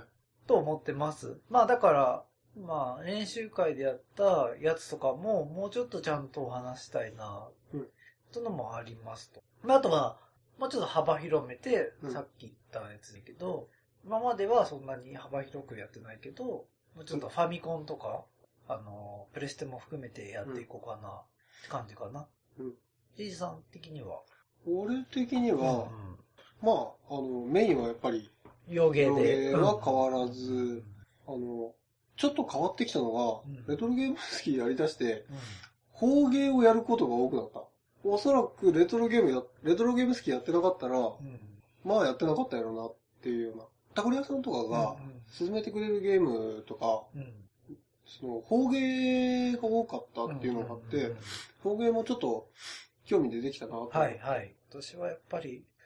と思ってます。まあだから、まあ練習会でやったやつとかももうちょっとちゃんとお話したいな、うんとのもありますと。まああとは、もうちょっと幅広めて、うんさっき言ったやつだけど、今まではそんなに幅広くやってないけど、もうちょっとファミコンとか、あの、プレステも含めてやっていこうかな、って感じかな。うん。じいじさん的には？俺的には、うんまあ、あの、メインはやっぱり、洋芸で。は変わらずあの、ちょっと変わってきたのが、うんレトロゲーム好きやりだして、うん邦芸をやることが多くなった。おそらくレトロゲームや、レトロゲーム好きやってなかったら、うんまあやってなかったやろうなっていうような。タコリ屋さんとかが進めてくれるゲームとか、うんうんその、邦芸が多かったっていうのがあってうんうんうん、邦芸もちょっと興味出てきたなと。はいはい。今年はやっぱり、ま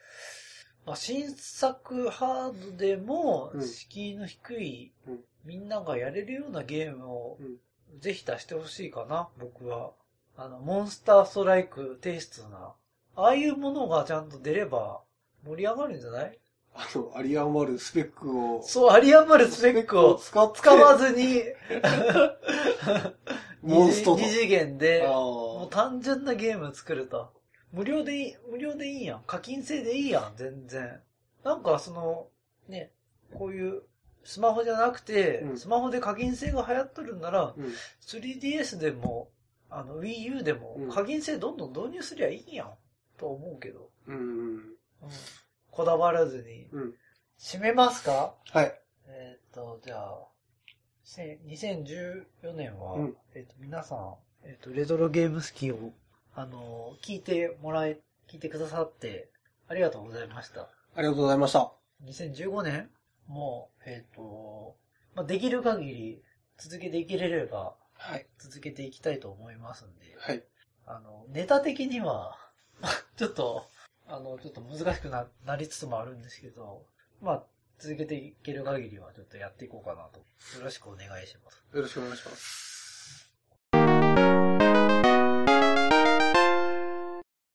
あ、新作ハードでもうん。敷居の低い、うん。みんながやれるようなゲームをうん。ぜひ出してほしいかな、僕は。あの、モンスターストライクテイストな、ああいうものがちゃんと出れば盛り上がるんじゃない？あの、有り余るスペックを、そう、有り余るスペックを使わずに、(laughs) モンストと。二次元で、あもう単純なゲーム作ると。無料でいい、無料でいいやん。課金制でいいやん、全然。なんかその、ね、こういう、スマホじゃなくて、うんスマホで課金制が流行っとるんなら、うん。3DS でも、あの、Wii U でもうん、課金制どんどん導入すりゃいいやん。と思うけど。うん。うんこだわらずに。うん。締めますか？はい。えっ、と、じゃあ、せ2014年は、うんえっ、と、皆さん、えっ、と、レトロゲームスキーを、あの、聞いてもらえ、聞いてくださって、ありがとうございました。ありがとうございました。2015年もう、えっ、と、まあ、できる限り続けていけれれば、はい。続けていきたいと思いますんで、はい。あの、ネタ的には、(laughs) ちょっと、あの、ちょっと難しくななりつつもあるんですけど、まあ、続けていける限りはちょっとやっていこうかなと。よろしくお願いします。よろしくお願いします。